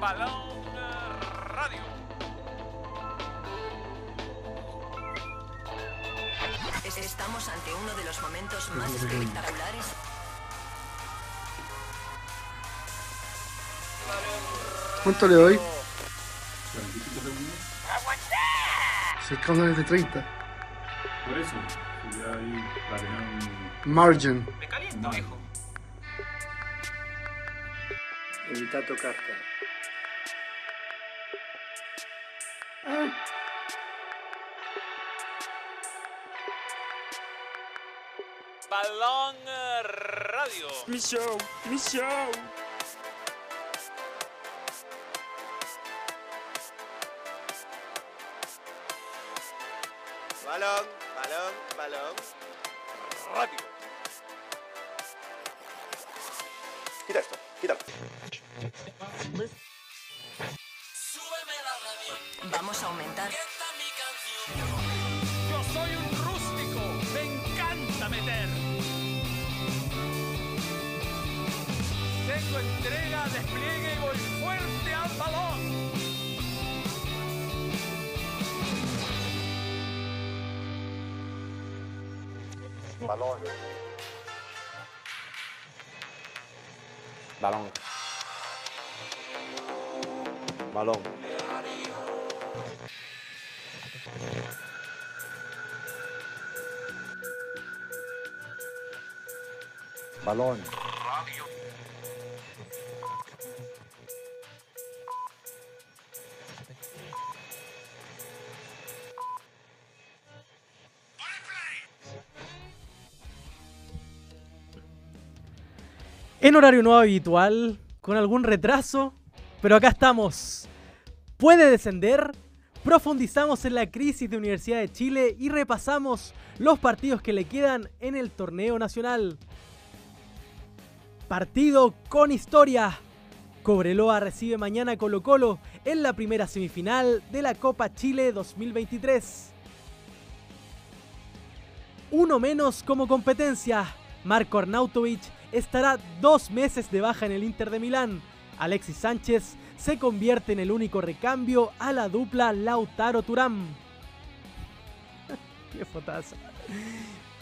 Balón Radio. Estamos ante uno de los momentos más espectaculares. ¿Cuánto le doy? 6 canales de 30. Por eso, si ya un... Margin. Me caliento, viejo. Evita tocarte. Balón Radio. Mi show, mi show. En horario no habitual, con algún retraso, pero acá estamos. Puede descender. Profundizamos en la crisis de Universidad de Chile y repasamos los partidos que le quedan en el torneo nacional. Partido con historia. Cobreloa recibe mañana Colo Colo en la primera semifinal de la Copa Chile 2023. Uno menos como competencia. Marco Arnautovic estará dos meses de baja en el Inter de Milán. Alexis Sánchez se convierte en el único recambio a la dupla Lautaro Turán. ¡Qué fotaza!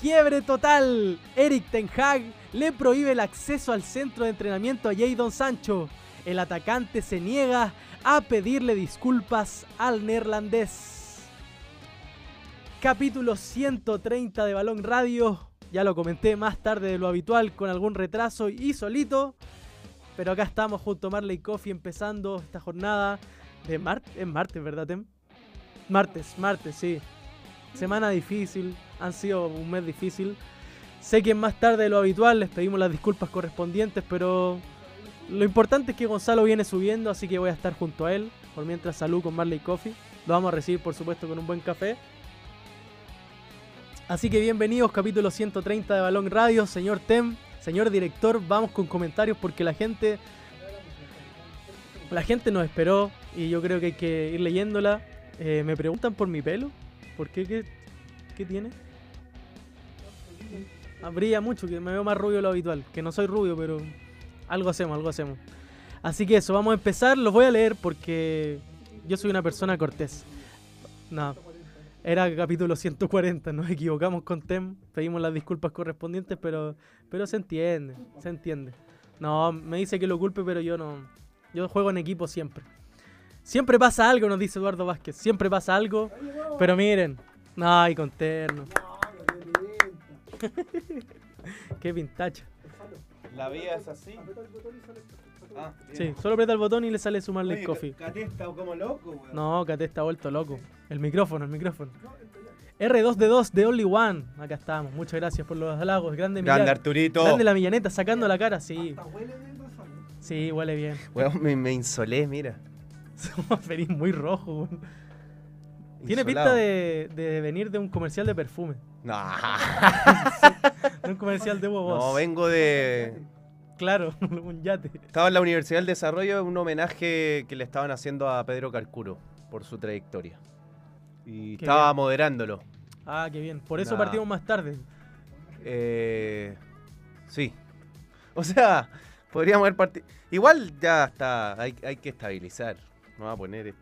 Quiebre total. Eric Ten Hag le prohíbe el acceso al centro de entrenamiento a Jadon Sancho. El atacante se niega a pedirle disculpas al neerlandés. Capítulo 130 de Balón Radio. Ya lo comenté más tarde de lo habitual, con algún retraso y solito. Pero acá estamos junto a Marley Coffee empezando esta jornada de martes. Es martes, ¿verdad, Tem? Martes, martes, sí. Semana difícil, han sido un mes difícil. Sé que más tarde de lo habitual, les pedimos las disculpas correspondientes, pero lo importante es que Gonzalo viene subiendo, así que voy a estar junto a él. Por mientras, salud con Marley Coffee. Lo vamos a recibir, por supuesto, con un buen café. Así que bienvenidos, capítulo 130 de Balón Radio, señor Tem, señor director. Vamos con comentarios porque la gente. La gente nos esperó y yo creo que hay que ir leyéndola. Eh, me preguntan por mi pelo. ¿Por qué? ¿Qué, qué tiene? Ah, brilla mucho, que me veo más rubio de lo habitual. Que no soy rubio, pero algo hacemos, algo hacemos. Así que eso, vamos a empezar. Los voy a leer porque yo soy una persona cortés. No, era capítulo 140, nos equivocamos con Tem, pedimos las disculpas correspondientes, pero, pero se entiende, se entiende. No, me dice que lo culpe, pero yo no. Yo juego en equipo siempre. Siempre pasa algo, nos dice Eduardo Vázquez. Siempre pasa algo. Pero miren. Ay, con terno. Qué pintacha. La vía es así. Ah, Sí, solo aprieta el botón y le sale sumarle Oye, coffee. Cate está como loco, weón. No, Cate está vuelto loco. El micrófono, el micrófono. R2D2 de Only One. Acá estamos. Muchas gracias por los halagos. Grande, Grande Millar. Arturito. Grande la millaneta sacando la cara, sí. Sí, huele bien. Weón, me, me insolé, mira. Somos feliz muy rojo. weón. Tiene pinta de, de venir de un comercial de perfume. No, De un comercial de huevos. no, vengo de. Claro, un yate. Estaba en la Universidad del Desarrollo un homenaje que le estaban haciendo a Pedro Carcuro por su trayectoria. Y Qué estaba bien. moderándolo. Ah, qué bien. Por eso Nah. partimos más tarde. Eh, sí. O sea, Podríamos haber partido. Igual ya está, hay, hay que estabilizar. No va a poner esto.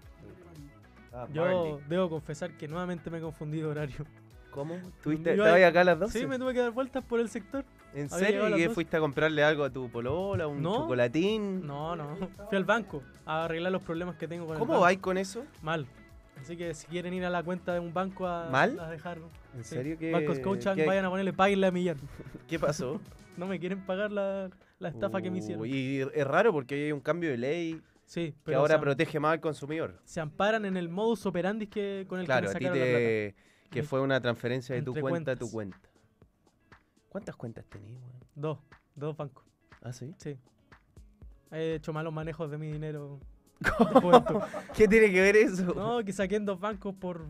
Ah, Yo Marley. debo confesar que nuevamente me he confundido horario. ¿Cómo? ¿Tuviste, ¿Estabas acá a las 12? Sí, me tuve que dar vueltas por el sector. ¿En había serio? a ¿Y qué 12. fuiste a comprarle algo a tu polola? ¿Un No. chocolatín? No, no. Fui al banco a arreglar los problemas que tengo con el ¿Cómo banco. vais con eso? Mal. Así que si quieren ir a la cuenta de un banco a, ¿Mal? a dejar. ¿En sí. serio que Bancos qué- vayan a ponerle páguenle a Millán. ¿Qué pasó? No me quieren pagar la, la estafa que me hicieron. Y es raro porque hay un cambio de ley Sí, que ahora protege más al consumidor. se amparan en el modus operandi que, con el Claro, que a me ti sacaron la plata. te... que fue una transferencia de tu cuenta a tu cuenta. ¿Cuántas cuentas tenías, weón? Dos, dos bancos. ¿Ah, sí? Sí. He hecho malos manejos de mi dinero. ¿Qué tiene que ver eso? no, que saqué en dos bancos por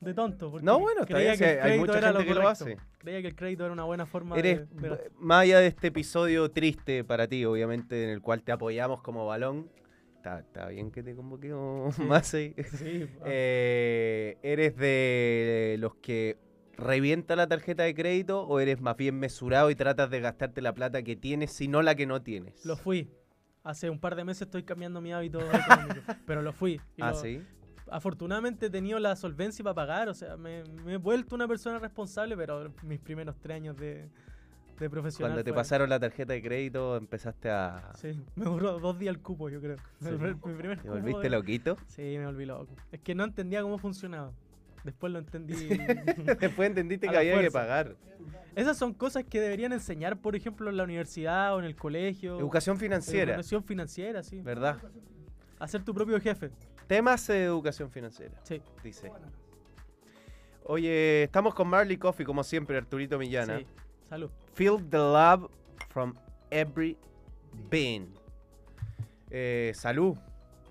de tonto. No, bueno, está creía bien, que sí, el hay crédito mucha era gente que lo hace. Creía que el crédito era una buena forma Eres, de, de- más allá de este episodio triste para ti, obviamente, en el cual te apoyamos como balón. Está, está bien que te convoquemos más ahí. Sí, ah, Eh, ¿Eres de los que revienta la tarjeta de crédito o eres más bien mesurado y tratas de gastarte la plata que tienes, sino la que no tienes? lo fui. Hace un par de meses estoy cambiando mi hábito económico, pero lo fui. y Ah, lo- sí. Afortunadamente he tenido la solvencia para pagar, o sea, me, me he vuelto una persona responsable, pero mis primeros tres años de, de profesional. Cuando te fue- pasaron la tarjeta de crédito empezaste a... Sí, me duró dos días el cupo, yo creo. Sí. El primer- mi primer ¿Te cupo volviste de- loquito? Sí, me volví loco. Es que no entendía cómo funcionaba. Después lo entendí. Después entendiste que había que pagar. Esas son cosas que deberían enseñar, por ejemplo, en la universidad o en el colegio. Educación financiera, Educación financiera, sí. ¿verdad? Hacer tu propio jefe. Temas de educación financiera, Sí. dice. Oye, estamos con Marley Coffee, como siempre, Arturito Millana. sí. Salud. Feel the love from every being. Eh, salud.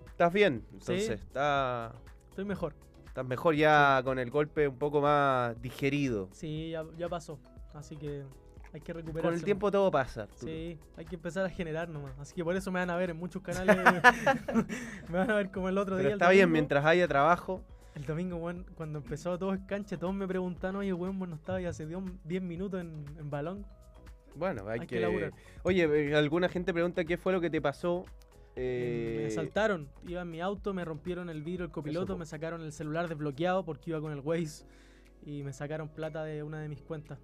¿Estás bien? Entonces, Sí. está, Estoy mejor. Estás mejor ya con el golpe un poco más digerido. Sí, ya, ya pasó. Así que hay que recuperarse. Con el tiempo todo pasa. Arturo. Sí, hay que empezar a generar nomás. Así que por eso me van a ver en muchos canales. me van a ver como el otro Pero día. el está bien, mientras haya trabajo. El domingo, weón, cuando empezó todo es cancha, todos me preguntaron, oye, weón, vos no estabas hace 10 minutos en, en balón. Bueno, hay, Hay que que. Oye, eh, alguna gente pregunta qué fue lo que te pasó. Me- Eh, Me asaltaron, iba en mi auto, me rompieron el vidrio el copiloto, me sacaron el celular desbloqueado porque iba con el Waze y me sacaron plata de una de mis cuentas.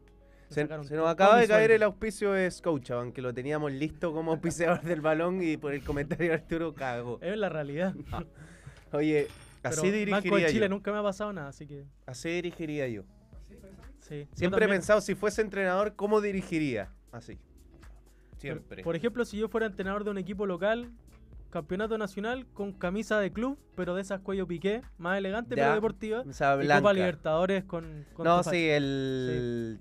Me Se, nos acaba de caer el auspicio de Scotiabank, que lo teníamos listo como auspiciador del balón y por el comentario de Arturo cagó. Es la realidad. Oye, Pero así Banco de dirigiría Chile yo. nunca me ha pasado nada, así que Así dirigiría yo. sí. Siempre he pensado, si fuese entrenador, ¿cómo dirigiría? Así. Por- Siempre. Por ejemplo, si yo fuera entrenador de un equipo local, campeonato nacional con camisa de club, pero de esas cuello piqué, más elegante Ya, pero deportiva. O sea, Y. Copa Libertadores con, con No, sí, el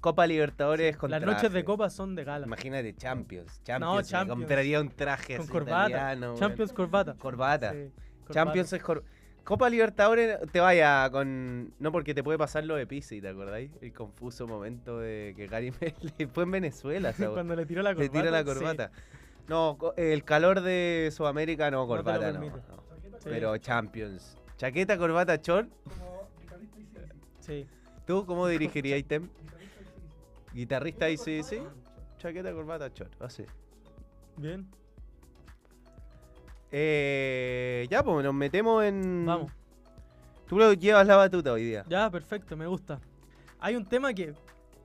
Copa Libertadores con Las noches de copa son de gala. Imagínate, Champions. Champions. me Champions. compraría un traje Con así corbata. italiano. Champions corbata. Corbata. Sí, corbata. Champions es cor- Copa Libertadores te vaya con. No, porque te puede pasar lo de Pizzi, ¿te acordáis? El confuso momento de que Gary le fue en Venezuela, ¿sabes? Cuando le tiró la Le corbata. tira la sí. No, el calor de Sudamérica no, corbata no. permite. no. Sí, Pero Champions. Chaqueta, corbata, short. sí. ¿Tú cómo dirigirías Tem? Guitarrista y sí, sí. Chaqueta, corbata, short. Así. Bien. Eh, ya, pues nos metemos en. Vamos. Tú lo llevas la batuta hoy día. Ya, perfecto, me gusta. Hay un tema que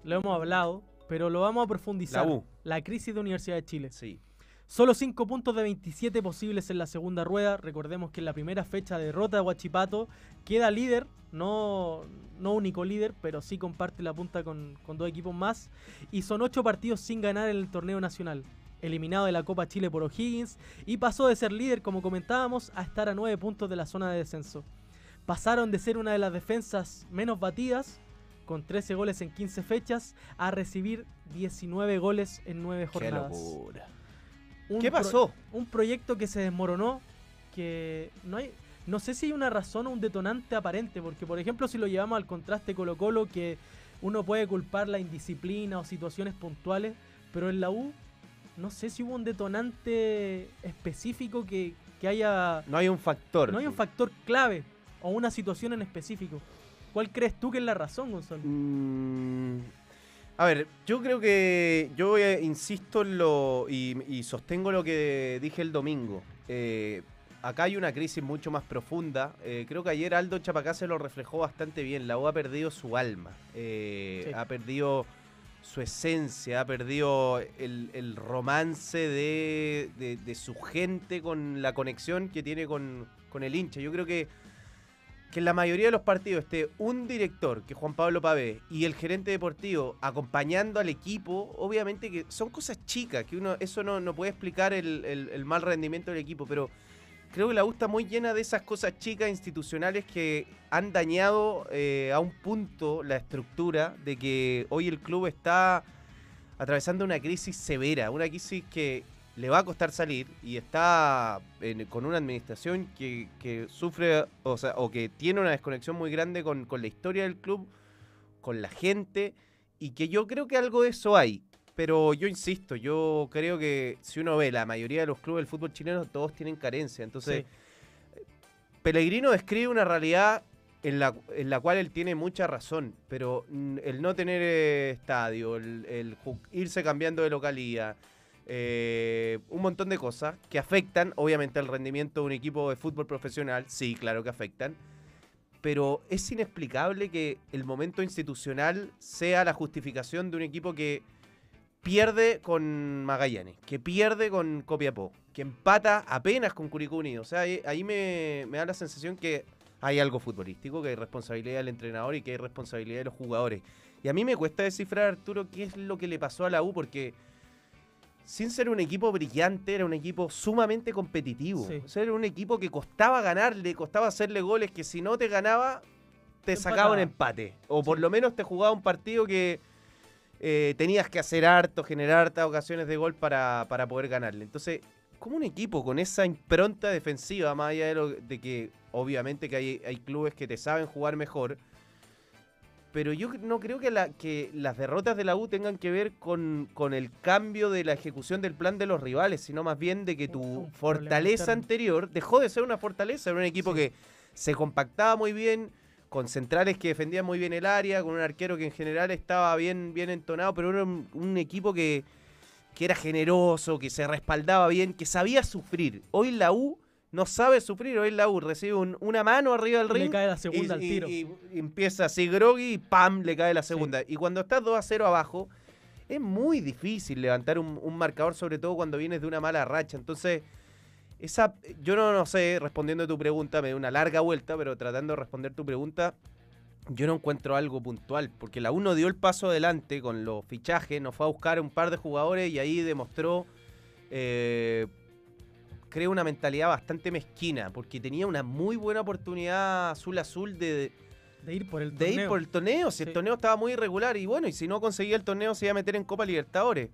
lo hemos hablado, pero lo vamos a profundizar. La U. La crisis de Universidad de Chile. Sí. Solo 5 puntos de 27 posibles en la segunda rueda. Recordemos que en la primera fecha derrota de Huachipato queda líder, no, no único líder, pero sí comparte la punta con, con dos equipos más. Y son 8 partidos sin ganar en el torneo nacional. Eliminado de la Copa Chile por O'Higgins y pasó de ser líder, como comentábamos, a estar a 9 puntos de la zona de descenso. Pasaron de ser una de las defensas menos batidas, con 13 goles en 15 fechas, a recibir 19 goles en 9 Qué jornadas. locura. Un ¿Qué pro- pasó? un proyecto que se desmoronó, que no hay, no sé si hay una razón o un detonante aparente, porque por ejemplo si lo llevamos al contraste Colo Colo, que uno puede culpar la indisciplina o situaciones puntuales, pero en la U no sé si hubo un detonante específico que, que haya... No hay un factor. No hay un factor clave o una situación en específico. ¿Cuál crees tú que es la razón, Gonzalo? Mm, A ver, yo creo que yo eh, insisto en lo y, y sostengo lo que dije el domingo. Eh, acá hay una crisis mucho más profunda. Eh, creo que ayer Aldo Chapacá se lo reflejó bastante bien. La U ha perdido su alma, eh, Sí. ha perdido su esencia, ha perdido el, el romance de, de- de su gente con la conexión que tiene con, con el hincha. Yo creo que que en la mayoría de los partidos esté un director, que Juan Pablo Pavé, y el gerente deportivo acompañando al equipo, obviamente que son cosas chicas, que uno eso no, no puede explicar el, el- el mal rendimiento del equipo, pero creo que la U está muy llena de esas cosas chicas institucionales que han dañado eh, a un punto la estructura de que hoy el club está atravesando una crisis severa, una crisis que le va a costar salir y está en- con una administración que, que sufre, o sea, o que tiene una desconexión muy grande con, con la historia del club, con la gente, y que yo creo que algo de eso hay. Pero yo insisto, yo creo que si uno ve la mayoría de los clubes del fútbol chileno, todos tienen carencia. Entonces, Sí. Pellegrino describe una realidad en la, en la cual él tiene mucha razón, pero el no tener eh, estadio, el, el irse cambiando de localía, eh, un montón de cosas que afectan, obviamente, al rendimiento de un equipo de fútbol profesional, sí, claro que afectan, pero es inexplicable que el momento institucional sea la justificación de un equipo que pierde con Magallanes, que pierde con Copiapó, que empata apenas con Curicó Unido. O sea, ahí, me da la sensación que hay algo futbolístico, que hay responsabilidad del entrenador y que hay responsabilidad de los jugadores. Y a mí me cuesta descifrar, Arturo, qué es lo que le pasó a la U, porque sin ser un equipo brillante, era un equipo sumamente competitivo. Sí. O sea, era un equipo que costaba ganarle, costaba hacerle goles, que si no te ganaba, te Te sacaba un empate. O por lo menos te jugaba un partido que eh, tenías que hacer harto, generar hartas ocasiones de gol para, para poder ganarle. Entonces, como un equipo con esa impronta defensiva, más allá de, lo- de que obviamente que hay, hay clubes que te saben jugar mejor, pero yo no creo que, la, que las derrotas de la U tengan que ver con, con el cambio de la ejecución del plan de los rivales, sino más bien de que tu fortaleza anterior dejó de ser una fortaleza, era un equipo Sí. que se compactaba muy bien, con centrales que defendían muy bien el área, con un arquero que en general estaba bien, bien entonado, pero era un, un equipo que, que era generoso, que se respaldaba bien, que sabía sufrir. Hoy la U no sabe sufrir, hoy la U recibe un- una mano arriba del Y le ring cae la segunda y, al y- tiro. y- y empieza así groggy y ¡pam! le cae la segunda. Y cuando estás 2 a 0 abajo, es muy difícil levantar un, un marcador, sobre todo cuando vienes de una mala racha. Entonces, esa, yo no, no sé, respondiendo a tu pregunta, me dio una larga vuelta, pero tratando de responder tu pregunta, yo no encuentro algo puntual, porque la 1 dio el paso adelante con los fichajes, nos fue a buscar un par de jugadores y ahí demostró, eh, creo, una mentalidad bastante mezquina, porque tenía una muy buena oportunidad azul azul de, De ir por el de ir torneo. por el torneo, si el torneo estaba muy irregular y bueno, y si no conseguía el torneo se iba a meter en Copa Libertadores.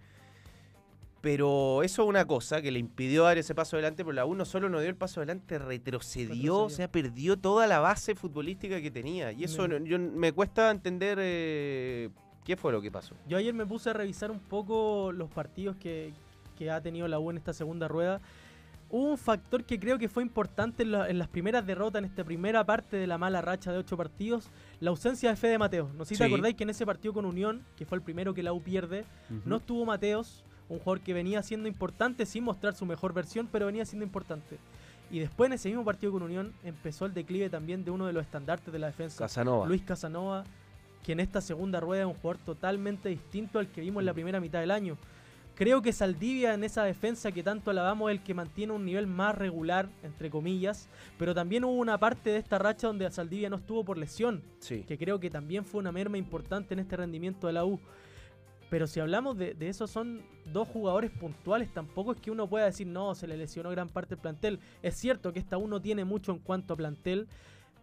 Pero eso es una cosa que le impidió dar ese paso adelante, pero la U no solo no dio el paso adelante, retrocedió, Retrocedió. o sea, perdió toda la base futbolística que tenía. Y eso Me- no- yo- me cuesta entender eh, qué fue lo que pasó. Yo ayer me puse a revisar un poco los partidos que, que ha tenido la U en esta segunda rueda. Hubo un factor que creo que fue importante en, la- en las primeras derrotas, en esta primera parte de la mala racha de ocho partidos, la ausencia de Fede Mateos. No sé si te Sí. acordáis que en ese partido con Unión, que fue el primero que la U pierde, no estuvo Mateos, un jugador que venía siendo importante sin mostrar su mejor versión, pero venía siendo importante. Y después en ese mismo partido con Unión empezó el declive también de uno de los estandartes de la defensa. Casanova. Luis Casanova, que en esta segunda rueda es un jugador totalmente distinto al que vimos en la primera mitad del año. Creo que Saldivia en esa defensa que tanto alabamos es el que mantiene un nivel más regular, entre comillas, pero también hubo una parte de esta racha donde Saldivia no estuvo por lesión, Sí. que creo que también fue una merma importante en este rendimiento de la U. Pero si hablamos de, de eso, son dos jugadores puntuales. Tampoco es que uno pueda decir, no, se le lesionó gran parte del plantel. Es cierto que esta U no tiene mucho en cuanto a plantel,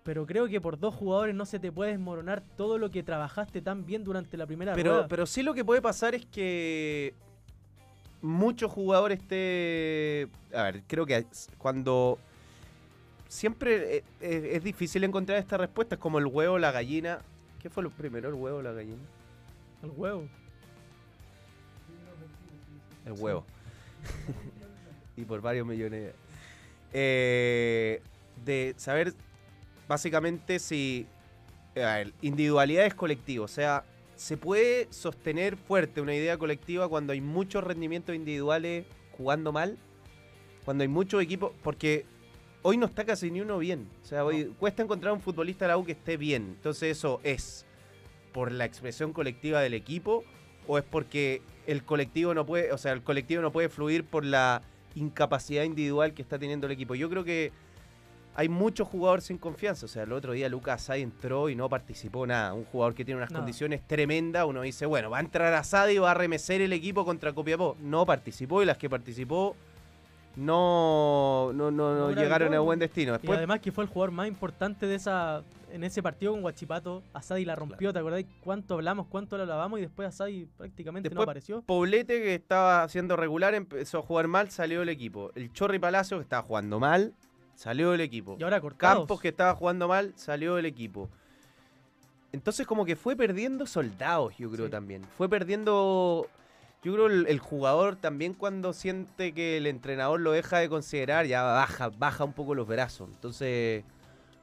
pero creo que por dos jugadores no se te puede desmoronar todo lo que trabajaste tan bien durante la primera Pero, rueda. pero sí lo que puede pasar es que muchos jugadores te... A ver, creo que cuando... Siempre eh, es difícil encontrar esta respuesta, es como el huevo la gallina. ¿Qué fue lo primero, el huevo o la gallina? El huevo. El huevo. y por varios millones. Eh, de saber básicamente si... A ver, individualidad es colectivo. O sea, se puede sostener fuerte una idea colectiva cuando hay muchos rendimientos individuales jugando mal, cuando hay muchos equipos, porque hoy no está casi ni uno bien. O sea, hoy cuesta encontrar un futbolista de la U que esté bien. Entonces eso es por la expresión colectiva del equipo o es porque el colectivo no puede, o sea, el colectivo no puede fluir por la incapacidad individual que está teniendo el equipo. Yo creo que hay muchos jugadores sin confianza. O sea, el otro día Lucas Asadi entró y no participó nada. Un jugador que tiene unas condiciones tremendas. Uno dice, bueno, va a entrar Asadi y va a remecer el equipo contra Copiapó. No participó y las que participó no, no, no, no llegaron a buen destino. Y Después, además que fue el jugador más importante de esa en ese partido con Guachipato. Asadi la rompió, ¿te acordás cuánto hablamos, cuánto lo lavamos y después Asadi prácticamente no apareció? Poblete, que estaba haciendo regular, empezó a jugar mal, salió del equipo. El Chorri Palacio, que estaba jugando mal, salió del equipo. Y ahora cortados. Campos, que estaba jugando mal, salió del equipo. Entonces, como que fue perdiendo soldados, yo creo Sí. también. Fue perdiendo. Yo creo el, el jugador también cuando siente que el entrenador lo deja de considerar, ya baja, baja un poco los brazos. Entonces,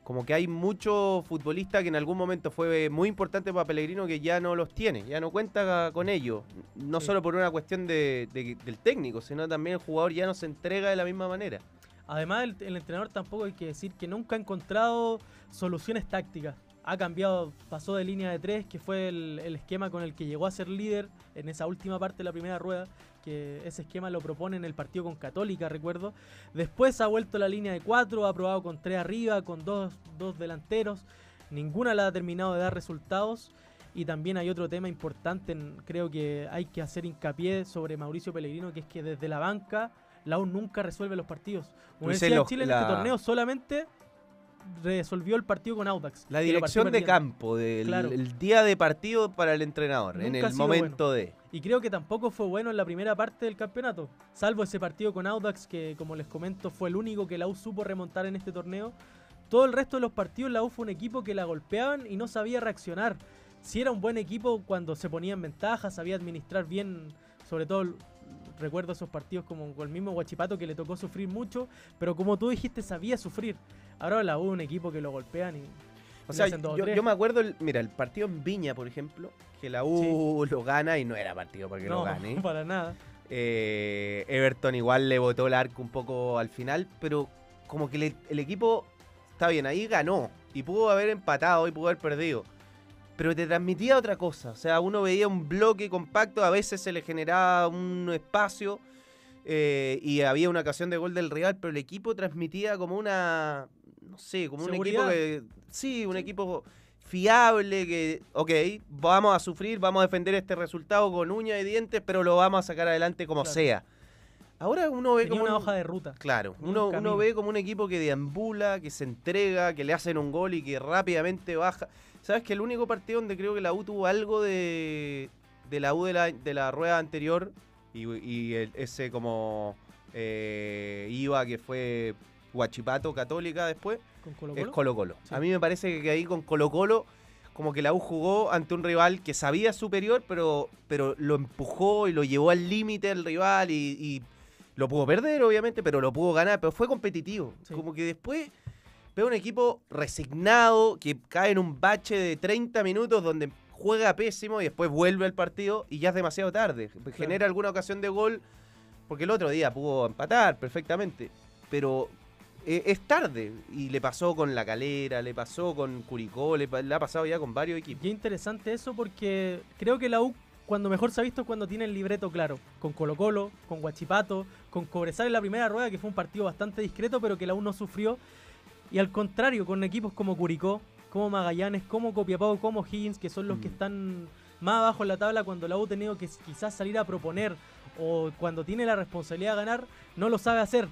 como que hay muchos futbolistas que en algún momento fue muy importante para Pellegrino que ya no los tiene, ya no cuenta con ellos. No Sí. solo por una cuestión de- de- del técnico, sino también el jugador ya no se entrega de la misma manera. Además, el, entrenador tampoco hay que decir que nunca ha encontrado soluciones tácticas. Ha cambiado, pasó de línea de tres, que fue el, esquema con el que llegó a ser líder en esa última parte de la primera rueda, que ese esquema lo propone en el partido con Católica, recuerdo. Después ha vuelto la línea de cuatro, ha probado con tres arriba, con dos, dos delanteros. Ninguna la ha terminado de dar resultados. Y también hay otro tema importante, creo que hay que hacer hincapié sobre Mauricio Pellegrino, que es que desde la banca la U nunca resuelve los partidos. Universidad de Chile en este torneo solamente resolvió el partido con Audax. La dirección de campo, del Claro. el día de partido para el entrenador, en Nunca el momento de. Y creo que tampoco fue bueno en la primera parte del campeonato. Salvo ese partido con Audax, que como les comento fue el único que la U supo remontar en este torneo. Todo el resto de los partidos la U fue un equipo que la golpeaban y no sabía reaccionar. Si era un buen equipo cuando se ponía en ventaja, sabía administrar bien, sobre todo recuerdo esos partidos como con el mismo Guachipato que le tocó sufrir mucho, pero como tú dijiste, sabía sufrir. Ahora la U un equipo que lo golpean y... O sea, yo, me acuerdo, el- mira, el partido en Viña, por ejemplo, que la U lo gana y no era partido para que no, lo gane. para nada. Eh, Everton igual le botó el arco un poco al final, pero como que le- el equipo está bien, ahí ganó y pudo haber empatado y pudo haber perdido. Pero te transmitía otra cosa, o sea, uno veía un bloque compacto, a veces se le generaba un espacio eh, y había una ocasión de gol del rival, pero el equipo transmitía como una, no sé, como un equipo que, sí, un equipo fiable, que, ok, vamos a sufrir, vamos a defender este resultado con uñas y dientes, pero lo vamos a sacar adelante como Claro. sea. Ahora uno ve Tenía como una un- hoja de ruta. Claro, un uno, uno ve como un equipo que deambula, que se entrega, que le hacen un gol y que rápidamente baja. ¿Sabes que el único partido donde creo que la U tuvo algo de, de la U de la, de la rueda anterior y, y el- ese como eh, iba que fue Huachipato Católica después, Con Colo es Colo. Colo Colo. Sí. A mí me parece que ahí con Colo Colo como que la U jugó ante un rival que sabía superior, pero, pero lo empujó y lo llevó al límite al rival y, y lo pudo perder, obviamente, pero lo pudo ganar, pero fue competitivo. Sí. Como que después veo un equipo resignado que cae en un bache de 30 minutos donde juega pésimo y después vuelve al partido y ya es demasiado tarde. Genera alguna ocasión de gol, porque el otro día pudo empatar perfectamente, pero eh, es tarde. Y le pasó con La Calera, le pasó con Curicó, le ha pasado ya con varios equipos. Qué interesante eso porque creo que la U cuando mejor se ha visto es cuando tiene el libreto claro. Con Colo Colo, con Guachipato, con Cobresal en la primera rueda, que fue un partido bastante discreto, pero que la U no sufrió. Y al contrario, con equipos como Curicó, como Magallanes, como Copiapó, como Higgins, que son los que Mm. están más abajo en la tabla cuando la U ha tenido que quizás salir a proponer o cuando tiene la responsabilidad de ganar, no lo sabe hacer.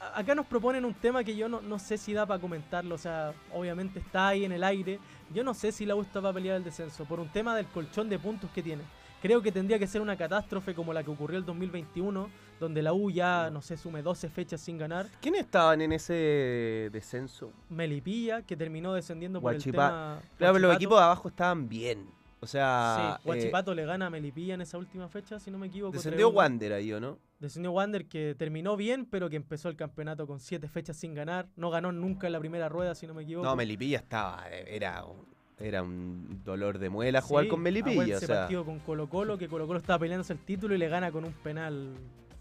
A- acá nos proponen un tema que yo no, no sé si da para comentarlo, o sea, obviamente está ahí en el aire. Yo no sé si la U está para pelear el descenso por un tema del colchón de puntos que tiene. Creo que tendría que ser una catástrofe como la que ocurrió el 2021, donde la U ya, no sé, sume 12 fechas sin ganar. ¿Quiénes estaban en ese descenso? Melipilla, que terminó descendiendo por Guachipa- el tema. Claro, pero los equipos de abajo estaban bien. O sea, Sí, eh, Guachipato le gana a Melipilla en esa última fecha, si no me equivoco. descendió 3-1. Wander ahí, ¿o no? Descendió Wander que terminó bien, pero que empezó el campeonato con siete fechas sin ganar. No ganó nunca en la primera rueda, si no me equivoco. No, Melipilla estaba, eh, era un- era un dolor de muela jugar con Melipilla. acuérdate O ese sea, partido con Colo Colo, que Colo Colo estaba peleándose el título y le gana con un penal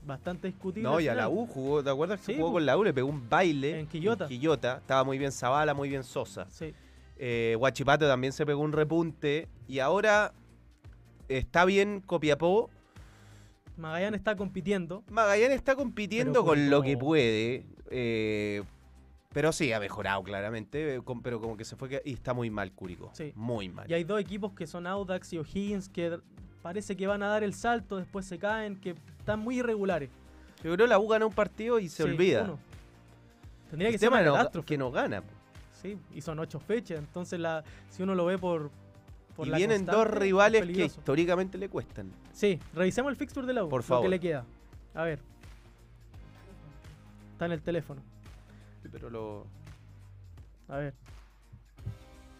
bastante discutible. no, y a la U jugó, ¿te acuerdas que Sí, jugó con la U? Le pegó un baile. En Quillota. Estaba muy bien Zavala, muy bien Sosa. Sí. Eh, Guachipato también se pegó un repunte. Y ahora está bien Copiapó. Magallanes está compitiendo. Magallanes está compitiendo con lo que puede. eh, pero sí, ha mejorado claramente. eh, pero como que se fue. que- Y está muy mal Curicó. Sí. Muy mal. Y hay dos equipos que son Audax y O'Higgins que parece que van a dar el salto, después se caen, que están muy irregulares. Yo creo que la U gana un partido y se Sí, olvida. uno. Tendría El que ser una no- catástrofe. que no gana. Sí, y son ocho fechas. Entonces, la, si uno lo ve por. Por y vienen dos rivales que históricamente le cuestan. Sí, revisemos el fixture de la U. Por Lo favor. que le queda. A ver. Está en el teléfono. Pero lo. A ver.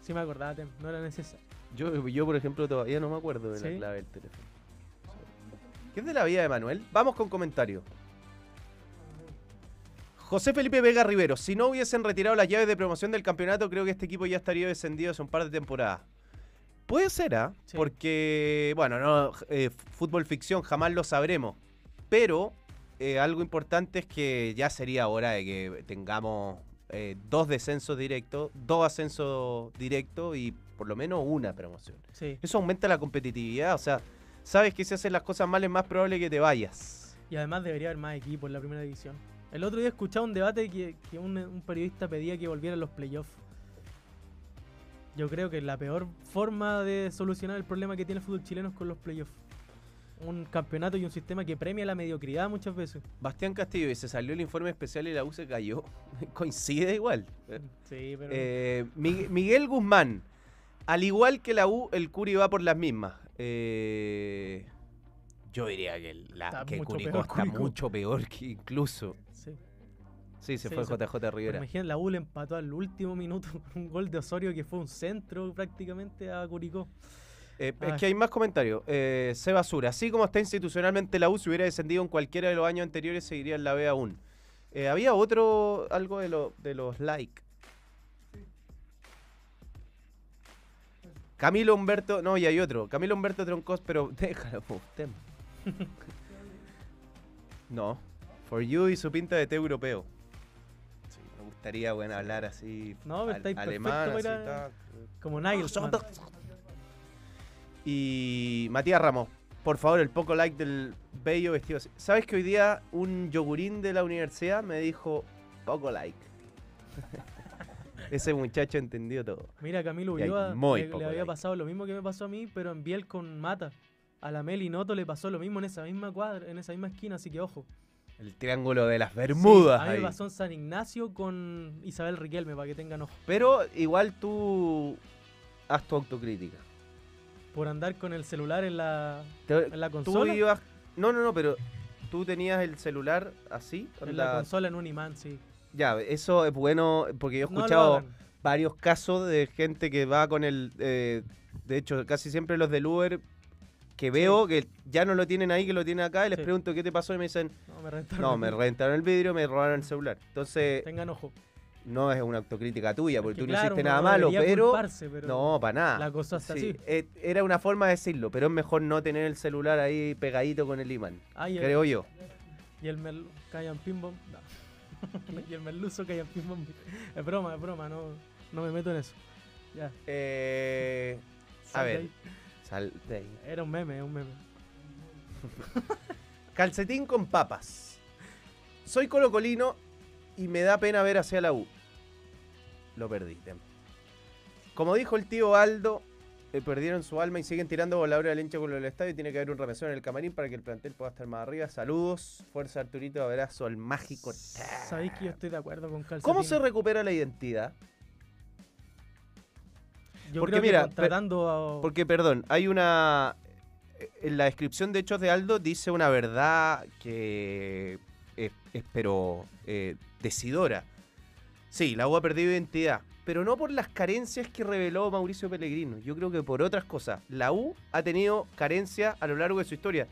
Sí me acordaba, no era necesario. Yo, yo, por ejemplo, todavía no me acuerdo de ¿Sí? la clave del teléfono. ¿Qué es de la vida de Manuel? Vamos con comentarios. José Felipe Vega Rivero, si no hubiesen retirado las llaves de promoción del campeonato, creo que este equipo ya estaría descendido hace un par de temporadas. Puede ser, ¿ah? Sí. Porque, bueno, no, eh, fútbol ficción jamás lo sabremos. Pero eh, algo importante es que ya sería hora de que tengamos eh, dos descensos directos, dos ascensos directos y por lo menos una promoción. Sí. Eso aumenta la competitividad, o sea, sabes que si haces las cosas mal es más probable que te vayas. Y además debería haber más equipos en la primera división. El otro día escuchaba un debate que, que un, un periodista pedía que volvieran los playoffs. Yo creo que la peor forma de solucionar el problema que tiene el fútbol chileno es con los playoffs. Un campeonato y un sistema que premia la mediocridad muchas veces. Bastián Castillo, y se salió el informe especial y la U se cayó. Coincide igual. Sí, pero. Eh, Mi- Miguel Guzmán, al igual que la U, el Curi va por las mismas. Eh, yo diría que, la, Está que mucho Curicó está mucho peor que incluso. Sí. Se fue JJ Rivera. imagínate, la U le empató al último minuto con un gol de Osorio que fue un centro prácticamente a Curicó. Eh, es que hay más comentarios. Eh, Seba Sura, así como está institucionalmente la U, si hubiera descendido en cualquiera de los años anteriores, seguiría en la B aún. Eh, había otro, algo de, lo- de los like. Camilo Humberto, no, y hay otro. Camilo Humberto Troncos, pero déjalo, po, tema. no, For You y su pinta de té europeo. Gustaría, bueno, hablar así. No, al- estáis perfecto alemán, así. Como Nagelsmann. Y Matías Ramos, por favor, el poco like del bello vestido así. ¿Sabes que hoy día un yogurín de la universidad me dijo poco like? Ese muchacho entendió todo. Mira, Camilo Ulloa muy le, le había like. pasado lo mismo que me pasó a mí, pero en Biel con Mata. A la Meli Noto le pasó lo mismo en esa misma cuadra, en esa misma esquina, así que ojo. El triángulo de las Bermudas. Sí, a mí ahí. me pasó en San Ignacio con Isabel Riquelme, para que tengan ojo. Pero igual tú haz tu autocrítica. Por andar con el celular en la, Te- en la tú consola. ibas. No, no, no, pero tú tenías el celular así. En la consola en un imán, sí. Ya, eso es bueno porque yo he escuchado. varios casos de gente que va con el. eh, de hecho, casi siempre los del Uber que veo que ya no lo tienen ahí, que lo tienen acá, y les Sí. pregunto qué te pasó y me dicen, No, me reventaron no, el me vidrio. reventaron el vidrio, me robaron el celular. Entonces, Tengan ojo. no es una autocrítica tuya, porque tú no hiciste nada malo, pero. culparse, pero No, para nada. La cosa está Sí, así. eh, era una forma de decirlo, pero es mejor no tener el celular ahí pegadito con el imán. El- Creo yo. Y el merlu... Callan Pimbom. No. y el merluzo Callan Pimbom. Es broma, es broma, no, no me meto en eso. Ya. Eh, a ver, ahí. Ahí. Era un meme, un meme. Calcetín con papas. Soy colocolino y me da pena ver hacia la U. Lo perdí. Tem. Como dijo el tío Aldo, eh, perdieron su alma y siguen tirando voladores al hincha con lo del estadio y tiene que haber un remesón en el camarín para que el plantel pueda estar más arriba. Saludos, fuerza Arturito, abrazo al mágico. Sabéis que yo estoy de acuerdo con Calcetín. ¿Cómo se recupera la identidad? Yo porque creo que mira, a... Porque, perdón, hay una. En la descripción de hechos de Aldo dice una verdad que es, es, pero eh, decidora. Sí, la U ha perdido identidad, pero no por las carencias que reveló Mauricio Pellegrino. Yo creo que por otras cosas. La U ha tenido carencias a lo largo de su historia.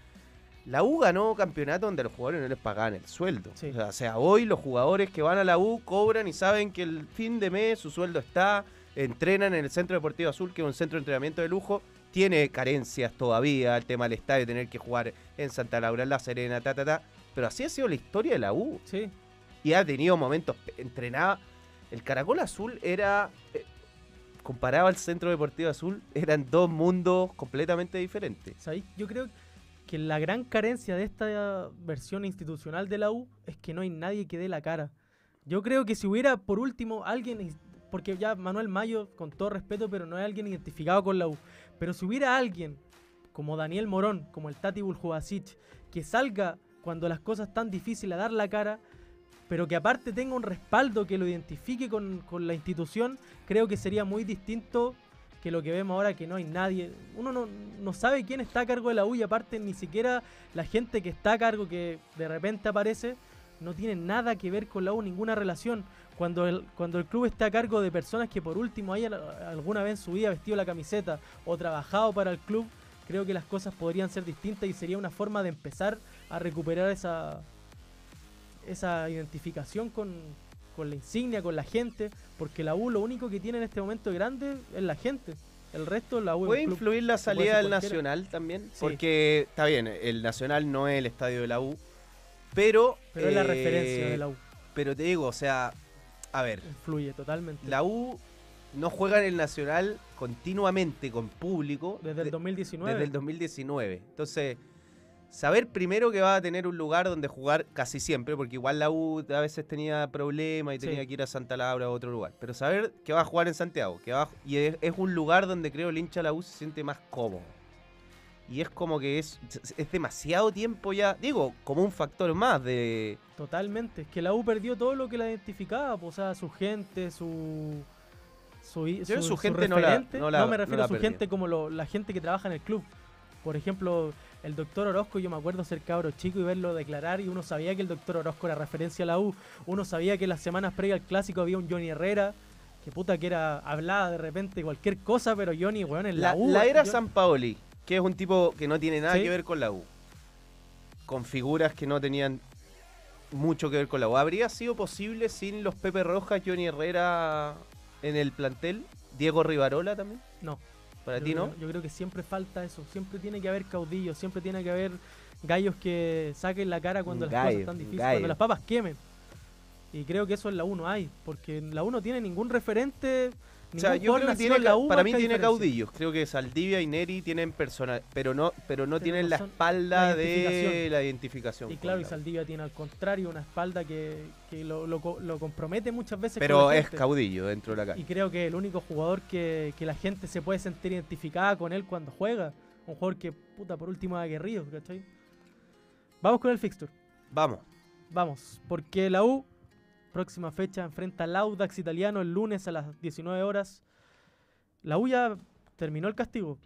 La U ganó campeonato donde a los jugadores no les pagaban el sueldo. Sí. O, sea, o sea, hoy los jugadores que van a la U cobran y saben que el fin de mes su sueldo está, entrenan en el Centro Deportivo Azul, que es un centro de entrenamiento de lujo. Tiene carencias todavía, el tema del estadio, tener que jugar en Santa Laura, en La Serena, ta, ta, ta. Pero así ha sido la historia de la U. Sí, Y ha tenido momentos, entrenaba. El Caracol Azul era, eh, comparado al Centro Deportivo Azul, eran dos mundos completamente diferentes. ¿sabéis? Yo creo que la gran carencia de esta versión institucional de la U es que no hay nadie que dé la cara. Yo creo que si hubiera, por último, alguien, porque ya Manuel Mayo, con todo respeto, pero no es alguien identificado con la U, pero si hubiera alguien como Daniel Morón, como el Tati Buljubasic, que salga cuando las cosas están difíciles a dar la cara, pero que aparte tenga un respaldo que lo identifique con, con la institución, creo que sería muy distinto que lo que vemos ahora que no hay nadie. Uno no, no sabe quién está a cargo de la U y aparte ni siquiera la gente que está a cargo que de repente aparece no tiene nada que ver con la U, ninguna relación. Cuando el, cuando el club está a cargo de personas que por último hayan alguna vez en su vida vestido la camiseta o trabajado para el club, creo que las cosas podrían ser distintas y sería una forma de empezar a recuperar esa, esa identificación con, con la insignia, con la gente, porque la U lo único que tiene en este momento grande es la gente. El resto la U ¿Puede influir la salida del. Nacional también? Sí. Porque está bien, el Nacional no es el estadio de la U, pero... Pero es la eh, referencia de la U. Pero te digo, o sea, a ver, Influye totalmente. la U no juega en el Nacional continuamente con público Desde el de- 2019. desde el 2019. Entonces, saber primero que va a tener un lugar donde jugar casi siempre, porque igual la U a veces tenía problemas y Sí. tenía que ir a Santa Laura o otro lugar. Pero saber que va a jugar en Santiago, que va a- y es, es un lugar donde creo el hincha de la U se siente más cómodo. Y es como que es, es demasiado tiempo ya, digo, como un factor más de... Totalmente. Es que la U perdió todo lo que la identificaba. o sea, su gente, su. Su, i- Yo su gente no la- no la- me refiero no a su gente como lo- la gente que trabaja en el club. Por ejemplo, el doctor Orozco, yo me acuerdo ser cabro chico y verlo declarar y uno sabía que el doctor Orozco era referencia a la U. Uno sabía que las semanas previas al clásico había un Johnny Herrera. Que puta que era, hablaba de repente cualquier cosa, pero Johnny, weón, en la, La, U. la era yo- San Paoli, que es un tipo que no tiene nada Sí. que ver con la U. Con figuras que no tenían mucho que ver con la U. ¿Habría sido posible sin los Pepe Rojas, Johnny Herrera en el plantel? ¿Diego Rivarola también? No. ¿Para yo ti no? Yo creo que siempre falta eso. Siempre tiene que haber caudillos, siempre tiene que haber gallos que saquen la cara cuando las cosas están difíciles, gallo. cuando las papas quemen. Y creo que eso en la U no hay, porque en la U no tiene ningún referente. O sea, ningún yo creo que tiene, en la U para mí tiene diferencia. caudillos. Creo que Saldivia y Neri tienen personal, pero no, pero no tienen la espalda la de la identificación. Y con claro, y. Saldivia tiene al contrario una espalda que, que lo, lo co- lo compromete muchas veces. con Pero es caudillo dentro de la Y cancha. creo que el único jugador que, que la gente se puede sentir identificada con él cuando juega. Un jugador que, puta, por último es aguerrido, ¿cachai? Vamos con el fixture. Vamos. Vamos, porque la U, próxima fecha, enfrenta al Audax italiano el lunes a las 19 horas. La U ya terminó el castigo.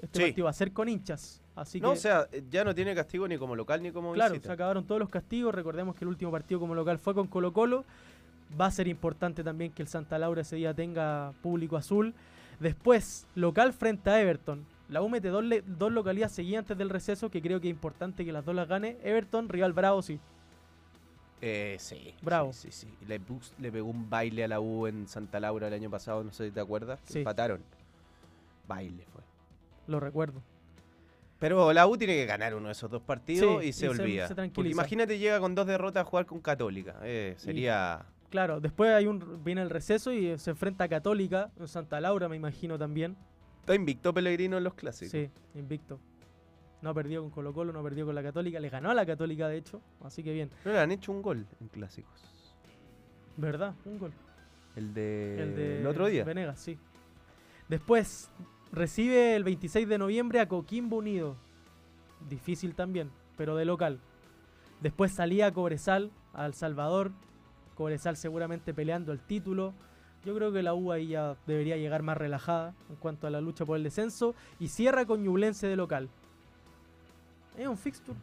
Este Sí. partido va a ser con hinchas. Así no, que, o sea, ya no tiene castigo ni como local ni como claro, se acabaron todos los castigos. Recordemos que el último partido como local fue con Colo Colo. Va a ser importante también que el Santa Laura ese día tenga público azul. Después, local frente a Everton. La U mete dos, dos localidades seguidas antes del receso, que creo que es importante que las dos las gane. Everton, rival bravo, sí. Eh, sí. Bravo. Sí, sí, sí. Le, pegó un baile a la U en Santa Laura el año pasado, no sé si te acuerdas. Sí. Empataron. Baile fue. Lo recuerdo. Pero la U tiene que ganar uno de esos dos partidos Sí, y se y olvida. se Porque tranquiliza. imagínate llega con dos derrotas a jugar con Católica. Eh, sería. Claro, después hay un viene el receso y se enfrenta a Católica, en Santa Laura me imagino también. Está invicto Pellegrino en los clásicos. Sí, invicto. No perdió con Colo Colo, no perdió con la Católica, le ganó a la Católica de hecho, así que bien. No le han hecho un gol en clásicos. ¿Verdad? Un gol. El de. el de el otro día. Venegas, sí. Después recibe el 26 de noviembre a Coquimbo Unido. Difícil también, pero de local. Después salía a Cobresal, a El Salvador. Cobresal seguramente peleando el título. Yo creo que la U ahí ya debería llegar más relajada en cuanto a la lucha por el descenso. Y cierra con Ñublense de local. Es un fixture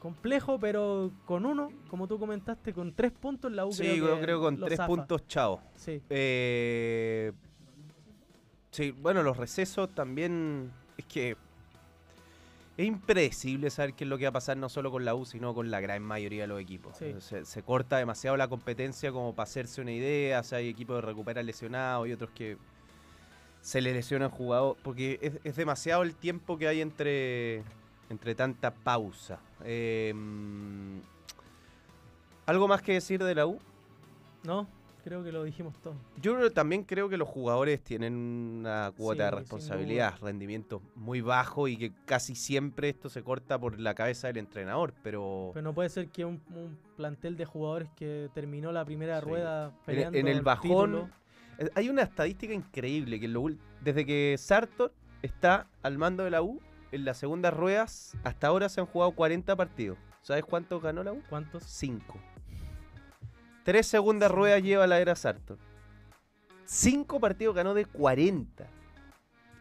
complejo, pero con uno, como tú comentaste, con tres puntos la U Sí, creo yo que creo que con tres zafa. puntos, chao. Sí. Es impredecible saber qué es lo que va a pasar no solo con la U, sino con la gran mayoría de los equipos. Sí. Se, se corta demasiado la competencia como para hacerse una idea. O sea, hay equipos que recuperan lesionados y otros que se le lesionan jugadores. Porque es, es demasiado el tiempo que hay entre, entre tanta pausa. Eh, ¿Algo más que decir de la U? ¿No? Creo que lo dijimos todo. Yo también creo que los jugadores tienen una cuota Sí, de responsabilidad, rendimiento muy bajo y que casi siempre esto se corta por la cabeza del entrenador, pero, Pero no puede ser que un, un plantel de jugadores que terminó la primera Sí. rueda en, peleando en el el bajón título, eh, hay una estadística increíble que lo desde que Sartor está al mando de la U, en las segundas ruedas hasta ahora se han jugado 40 partidos. ¿Sabes cuántos ganó la U? ¿cuántos? 5. Tres segundas ruedas lleva la era Sartor. Cinco partidos ganó de 40.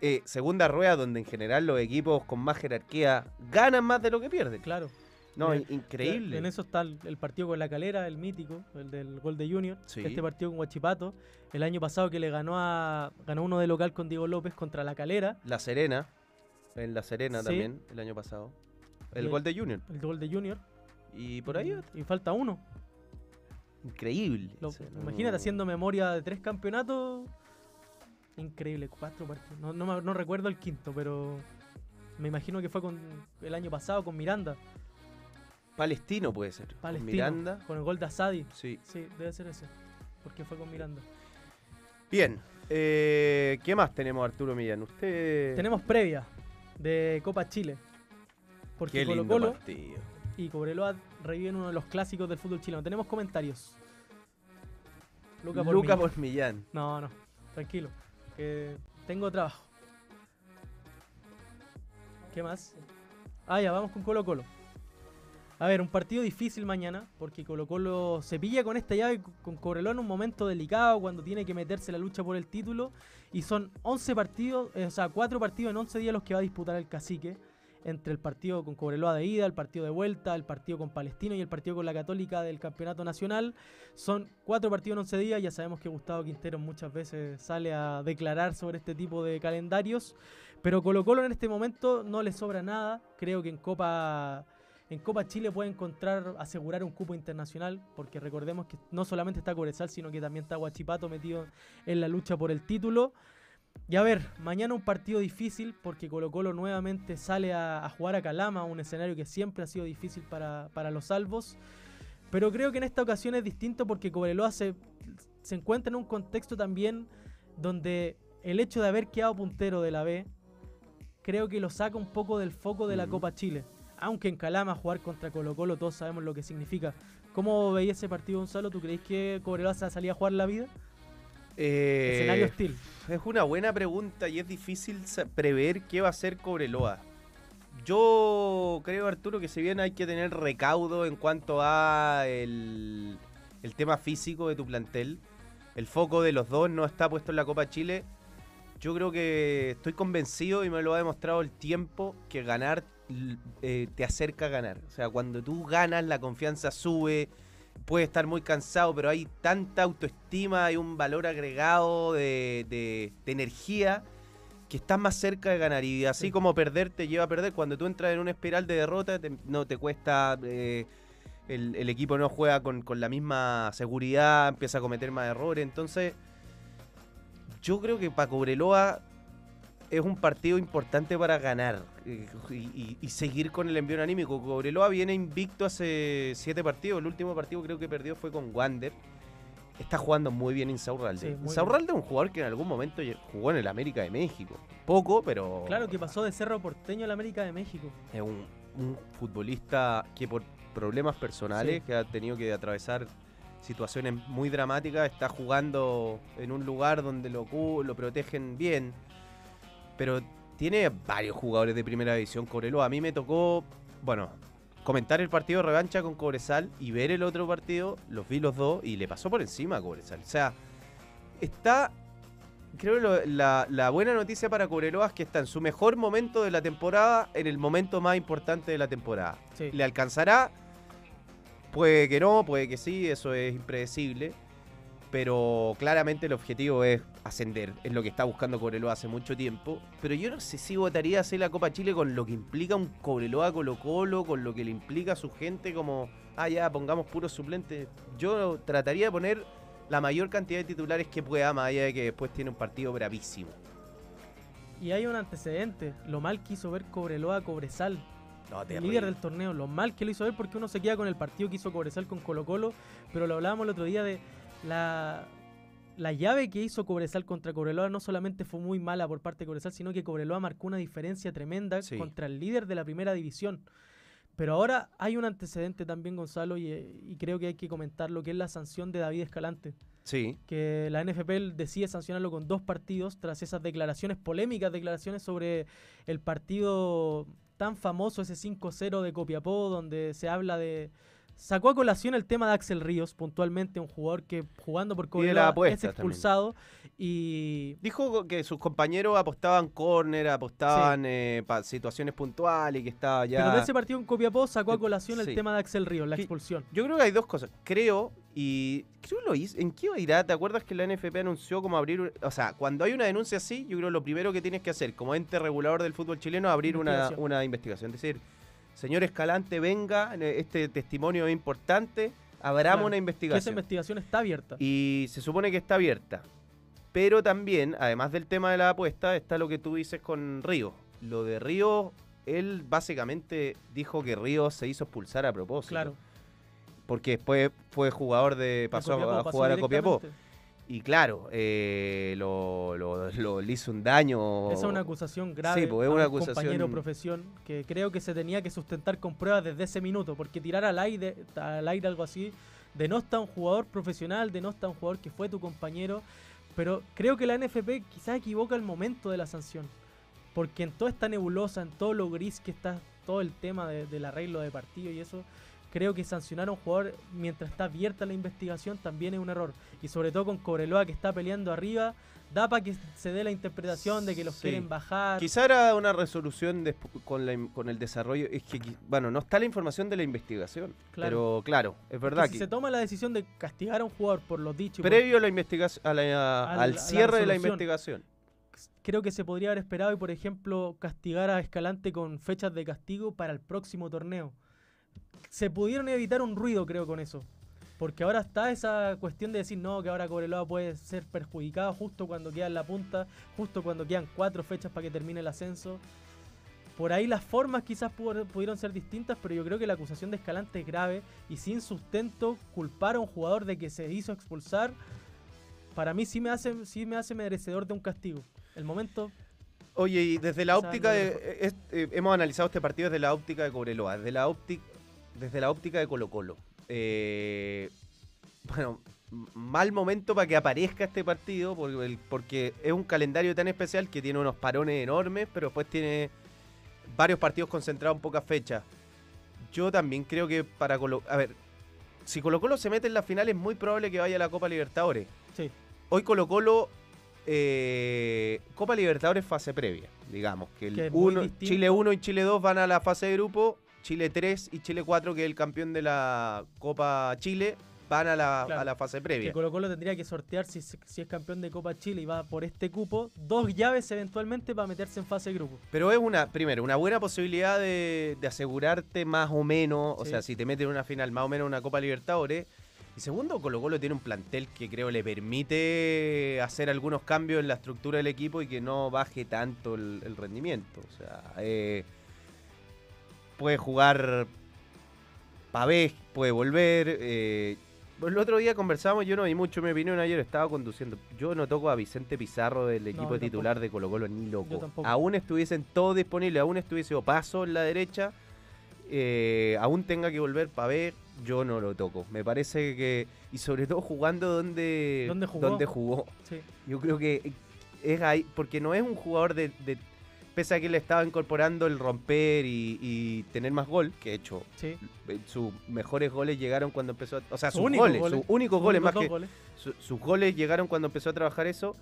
Eh, segunda rueda donde en general los equipos con más jerarquía ganan más de lo que pierden. Claro. No, Bien. increíble. En eso está el, el partido con la calera, el mítico, el del gol de Junior. Sí. Este partido con Guachipato. El año pasado que le ganó a. ganó uno de local con Diego López contra la calera. La Serena. En La Serena Sí. también, el año pasado. El gol de Junior. El gol de Junior. Y por ahí, Y falta uno. increíble. Lo- no- Imagínate haciendo memoria de tres campeonatos. Increíble, cuatro partidos. No, no, recuerdo el quinto, pero me imagino que fue con el año pasado con Miranda. Palestino puede ser. con Palestino. Miranda. Con el gol de Asadi. Sí. Sí, debe ser ese. Porque fue con Miranda. Bien. eh, ¿Qué más tenemos, Arturo Millán? Usted. Tenemos previa de Copa Chile. Porque Qué Colo Colo partido. y Cobreloa reviven uno de los clásicos del fútbol chileno. Tenemos comentarios. Luca por Luca por Millán. No, no, tranquilo. Que tengo trabajo. ¿Qué más? Ah, ya, vamos con Colo Colo. A ver, un partido difícil mañana, porque Colo Colo se pilla con esta llave con Cobreloa en un momento delicado, cuando tiene que meterse la lucha por el título. Y son 11 partidos, eh, o sea, 4 partidos en 11 días los que va a disputar el cacique. Entre el partido con Cobreloa de ida, el partido de vuelta, el partido con Palestino y el partido con la Católica del Campeonato Nacional. Son cuatro partidos en 11 días. Ya sabemos que Gustavo Quintero muchas veces sale a declarar sobre este tipo de calendarios. Pero Colo Colo en este momento no le sobra nada. Creo que en Copa, en Copa Chile puede encontrar, asegurar un cupo internacional. Porque recordemos que no solamente está Cobresal, sino que también está Guachipato metido en la lucha por el título. Y a ver, mañana un partido difícil porque Colo Colo nuevamente sale a, a jugar a Calama, un escenario que siempre ha sido difícil para, para los salvos. Pero creo que en esta ocasión es distinto porque Cobreloa se, se encuentra en un contexto también donde el hecho de haber quedado puntero de la B, creo que lo saca un poco del foco de la. Copa Chile. Aunque en Calama jugar contra Colo Colo todos sabemos lo que significa. ¿Cómo veías ese partido, Gonzalo? ¿Tú crees que Cobreloa se salía a jugar la vida? Eh, Escenario hostil. Es una buena pregunta y es difícil prever qué va a hacer Cobreloa. Yo creo, Arturo, que si bien hay que tener recaudo en cuanto a el, el tema físico de tu plantel, el foco de los dos no está puesto en la Copa Chile. Yo creo que estoy convencido y me lo ha demostrado el tiempo que ganar eh, te acerca a ganar. O sea, cuando tú ganas, la confianza sube. Puedes estar muy cansado, pero hay tanta autoestima, hay un valor agregado de, de- de energía que estás más cerca de ganar. Y así Sí. como perder te lleva a perder, cuando tú entras en una espiral de derrota, te- no te cuesta. eh, el, el equipo no juega con, con la misma seguridad, empieza a cometer más errores. Entonces, yo creo que para Cobreloa es un partido importante para ganar eh, y, y- y seguir con el envío anímico. Cobreloa viene invicto hace siete partidos. El último partido creo que perdió fue con Wander. Está jugando muy bien Insaurralde. Sí, Insaurralde es un jugador que en algún momento jugó en el América de México. Poco, pero Claro que pasó de Cerro Porteño a la América de México. es un, un futbolista que por problemas personales, Sí. que ha tenido que atravesar situaciones muy dramáticas, está jugando en un lugar donde lo, lo protegen bien. Pero tiene varios jugadores de primera división Cobreloa. A mí me tocó, bueno, comentar el partido de revancha con Cobresal y ver el otro partido, los vi los dos y le pasó por encima a Cobresal. O sea, está creo que la, la buena noticia para Cobreloa es que está en su mejor momento de la temporada, en el momento más importante de la temporada. Sí. ¿Le alcanzará? Puede que no, puede que sí, eso es impredecible. Pero claramente el objetivo es ascender, es lo que está buscando Cobreloa hace mucho tiempo. Pero yo no sé si votaría a hacer la Copa Chile con lo que implica un Cobreloa Colo Colo, con lo que le implica a su gente como, ah ya, pongamos puros suplentes. Yo trataría de poner la mayor cantidad de titulares que pueda, más allá de que después tiene un partido bravísimo. Y hay un antecedente, lo mal que hizo ver Cobreloa Cobresal, No, el líder del torneo, lo mal que lo hizo ver porque uno se queda con el partido que hizo Cobresal con Colo Colo, pero lo hablábamos el otro día de la, la llave que hizo Cobresal contra Cobreloa no solamente fue muy mala por parte de Cobresal, sino que Cobreloa marcó una diferencia tremenda Sí. contra el líder de la primera división. Pero ahora hay un antecedente también, Gonzalo, y, y creo que hay que comentar lo que es la sanción de David Escalante Sí, que la NFL decide sancionarlo con dos partidos tras esas declaraciones, polémicas declaraciones sobre el partido tan famoso, ese 5-0 de Copiapó, donde se habla de... Sacó a colación el tema de Axel Ríos, puntualmente un jugador que jugando por Cobreloa es expulsado y Dijo que sus compañeros apostaban córner, apostaban eh, pa- situaciones puntuales y que estaba ya... Pero de ese partido en Copiapó sacó a colación el tema de Axel Ríos, la Que- expulsión. Yo creo que hay dos cosas. Creo, y creo lo hizo. ¿En qué irá? ¿Te acuerdas que la NFP anunció como abrir. O sea, cuando hay una denuncia así, yo creo que lo primero que tienes que hacer como ente regulador del fútbol chileno es abrir una, una investigación. Es decir, señor Escalante, venga, eh, este testimonio es importante, abramos Claro, una Que esa investigación. investigación está abierta. Y se supone que está abierta. Pero también, además del tema de la apuesta, está lo que tú dices con Río. Lo de Río, él básicamente dijo que Río se hizo expulsar a propósito. Claro. Porque después fue jugador de. pasó a pasó jugar a Copiapó. Y claro, eh, lo, lo- lo- le hizo un daño. Esa es una acusación grave Sí, pues, es a una un compañero acusación- profesión que creo que se tenía que sustentar con pruebas desde ese minuto, porque tirar al aire, al aire algo así, denosta a un jugador profesional, denosta a un jugador que fue tu compañero, pero creo que la NFP quizás equivoca el momento de la sanción, porque en toda esta nebulosa, en todo lo gris que está todo el tema de- del arreglo de partido y eso, creo que sancionar a un jugador mientras está abierta la investigación también es un error. Y sobre todo con Cobreloa que está peleando arriba, da para que se dé la interpretación de que los Sí. quieren bajar. Quizá era una resolución despu- con, la con el desarrollo. Es que, qui- bueno, no está la información de la investigación. Claro. Pero claro, es Que verdad si que. se toma la decisión de castigar a un jugador por los dichos, por- Previo a la investigación, a la- A la- al la cierre de la investigación. creo que se podría haber esperado y, por ejemplo, castigar a Escalante con fechas de castigo para el próximo torneo. Se pudieron evitar un ruido, creo, con eso. Porque ahora está esa cuestión de decir, no, que ahora Cobreloa puede ser perjudicado justo cuando queda en la punta, justo cuando quedan cuatro fechas para que termine el ascenso. Por ahí las formas quizás pudieron ser distintas, pero yo creo que la acusación de Escalante es grave y sin sustento culpar a un jugador de que se hizo expulsar, para mí sí me hace, sí me hace merecedor de un castigo. El momento Oye, y desde la óptica de. eh, es- eh, hemos analizado este partido desde la óptica de Cobreloa, desde la óptica, desde la óptica de Colo Colo. Eh, bueno, mal momento para que aparezca este partido, porque, es un calendario tan especial que tiene unos parones enormes, pero después tiene varios partidos concentrados en pocas fechas. Yo también creo que para Colo. A ver, si Colo Colo se mete en la final, es muy probable que vaya a la Copa Libertadores. Sí. Hoy Colo Colo, eh, Copa Libertadores fase previa, digamos. Que, el uno-. Chile 1 y Chile 2 van a la fase de grupo, Chile 3 y Chile 4, que es el campeón de la Copa Chile, van a la, Claro. a la fase que previa. Colo Colo tendría que sortear si, es- si es campeón de Copa Chile y va por este cupo, dos llaves eventualmente para meterse en fase de grupo. Pero es una, primero, una buena posibilidad de, de asegurarte más o menos, o sea, si te metes en una final más o menos una Copa Libertadores. Y segundo, Colo Colo tiene un plantel que creo le permite hacer algunos cambios en la estructura del equipo y que no baje tanto el, el rendimiento. O sea, eh, puede jugar Pavés, puede volver. eh, el otro día conversamos, yo no vi mucho mi opinión ayer, estaba conduciendo. Yo no toco a Vicente Pizarro del equipo titular de Colo Colo ni loco. Aún estuviesen todos disponibles, aún estuviese Opaso en la derecha, eh, aún tenga que volver Pavés, yo no lo toco. Me parece que, y sobre todo jugando donde, ¿Dónde jugó? donde jugó. Sí. Yo creo que es ahí, porque no es un jugador de, de- pese a que le estaba incorporando el romper y, y tener más gol, que de hecho Sí. eh, sus mejores goles llegaron cuando empezó, a- o sea, Sus únicos goles, goles. sus únicos goles más que goles. su- sus goles llegaron cuando empezó a trabajar eso.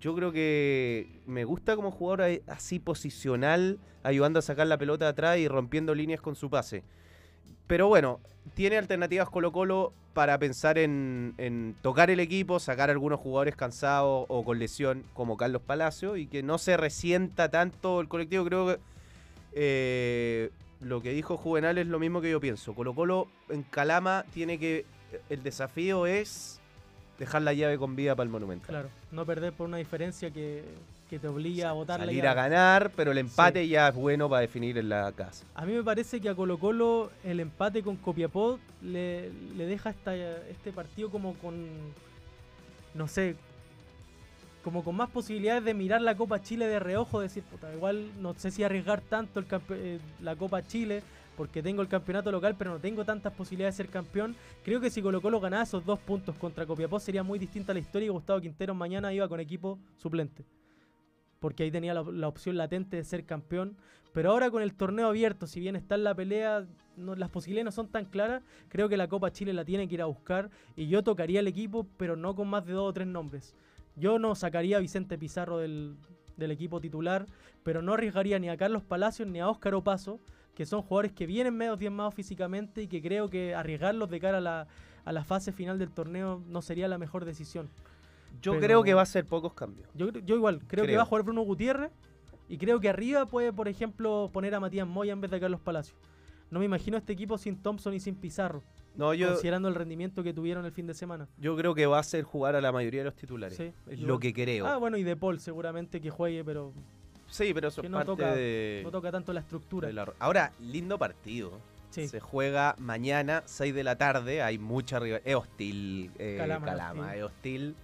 Yo creo que me gusta como jugador así posicional, ayudando a sacar la pelota de atrás y rompiendo líneas con su pase. Pero bueno, tiene alternativas Colo Colo para pensar en, tocar el equipo, sacar algunos jugadores cansados o con lesión como Carlos Palacio y que no se resienta tanto el colectivo. Creo que eh, lo que dijo Juvenal es lo mismo que yo pienso. Colo Colo en Calama tiene que... El desafío es dejar la llave con vida para el Monumento. Claro, no perder por una diferencia que, que te obliga a votar la Salir llave. a ganar, pero el empate ya es bueno para definir en la casa. A mí me parece que a Colo Colo el empate con Copiapó le, le deja esta, este partido como con, no sé, como con más posibilidades de mirar la Copa Chile de reojo, decir, puta, igual no sé si arriesgar tanto el eh, la Copa Chile, porque tengo el campeonato local, pero no tengo tantas posibilidades de ser campeón. Creo que si Colo Colo ganaba esos dos puntos contra Copiapó sería muy distinta la historia y Gustavo Quintero mañana iba con equipo suplente. Porque ahí tenía la, opción latente de ser campeón. Pero ahora con el torneo abierto, si bien está en la pelea, no- las posibilidades no son tan claras. Creo que la Copa Chile la tiene que ir a buscar. Y yo tocaría el equipo, pero no con más de dos o tres nombres. Yo no sacaría a Vicente Pizarro del, equipo titular, pero no arriesgaría ni a Carlos Palacios ni a Óscar Opaso, que son jugadores que vienen medio diezmados físicamente y que creo que arriesgarlos de cara a la fase final del torneo no sería la mejor decisión. Yo Pero- creo que va a ser pocos cambios. Yo, yo igual, creo, que va a jugar Bruno Gutiérrez y creo que arriba puede, por ejemplo, poner a Matías Moya en vez de Carlos Palacios. No me imagino este equipo sin Thompson y sin Pizarro, No, yo, considerando el rendimiento que tuvieron el fin de semana. yo creo que va a ser jugar a la mayoría de los titulares. Sí, es lo que creo. Ah, bueno, y De Paul seguramente que juegue, pero sí, pero eso que no parte toca- de, no toca tanto la estructura. la- Ahora, lindo partido. Sí. Se juega mañana, 6 de la tarde. Hay mucha rivalidad. Es hostil, eh, Calama, Calama. Es hostil.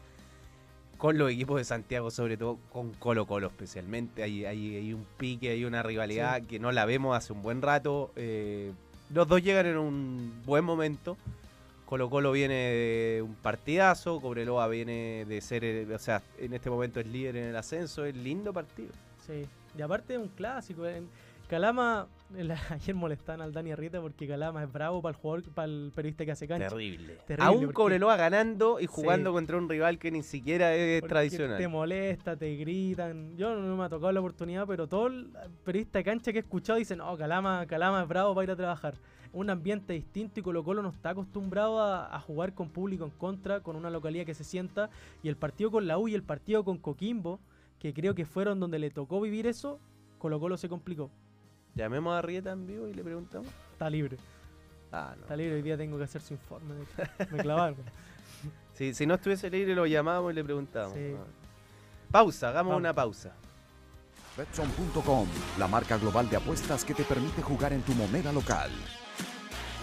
Con los equipos de Santiago, sobre todo con Colo Colo especialmente. Hay, hay, hay un pique, hay una rivalidad que no la vemos hace un buen rato. Eh, los dos llegan en un buen momento. Colo Colo viene de un partidazo, Cobreloa viene de ser, o sea, en este momento es líder en el ascenso, es lindo partido. Sí. Y aparte es un clásico. en- Calama, el- ayer molestaban al Dani Arrieta porque Calama es bravo para el jugador, para el periodista que hace cancha. Terrible. Terrible, Aún porque- Cobreloa ganando y Sí. jugando contra un rival que ni siquiera es Porque tradicional. Te molesta, te gritan. Yo no me ha tocado la oportunidad, pero todo el periodista de cancha que he escuchado dice, no, Calama, Calama es bravo para ir a trabajar. Un ambiente distinto y Colo Colo no está acostumbrado a, a jugar con público en contra, con una localidad que se sienta. Y el partido con la U y el partido con Coquimbo, que creo que fueron donde le tocó vivir eso, Colo Colo se complicó. Llamemos a Rieta en vivo y le preguntamos. Está libre, Ah, no. está libre. Hoy día tengo que hacer su informe. de hecho. Me clavaron. Si, si no estuviese libre, lo llamábamos y le preguntábamos. Sí. Ah. Pausa, hagamos Vamos. una pausa. Betson.com, la marca global de apuestas que te permite jugar en tu moneda local.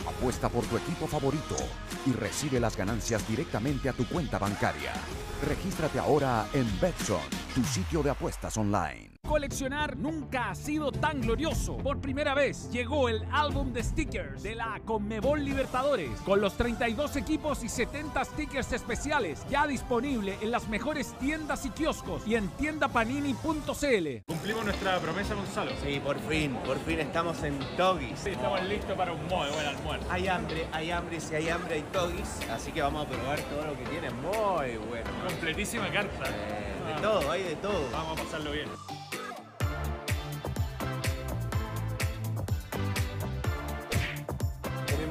Apuesta por tu equipo favorito y recibe las ganancias directamente a tu cuenta bancaria. Regístrate ahora en Betson, tu sitio de apuestas online. Coleccionar nunca ha sido tan glorioso. Por primera vez llegó el álbum de stickers de la Conmebol Libertadores con los 32 equipos y 70 stickers especiales ya disponible en las mejores tiendas y kioscos y en tiendapanini.cl. Cumplimos nuestra promesa, Gonzalo. Sí, por fin, por fin estamos en Togis. Sí, estamos listos para un muy buen almuerzo. Hay hambre, hay hambre, si hay hambre hay Togis. Así que vamos a probar todo lo que tiene. Muy bueno. Completísima carta. Eh, de Ah. todo, hay de todo. Vamos a pasarlo bien.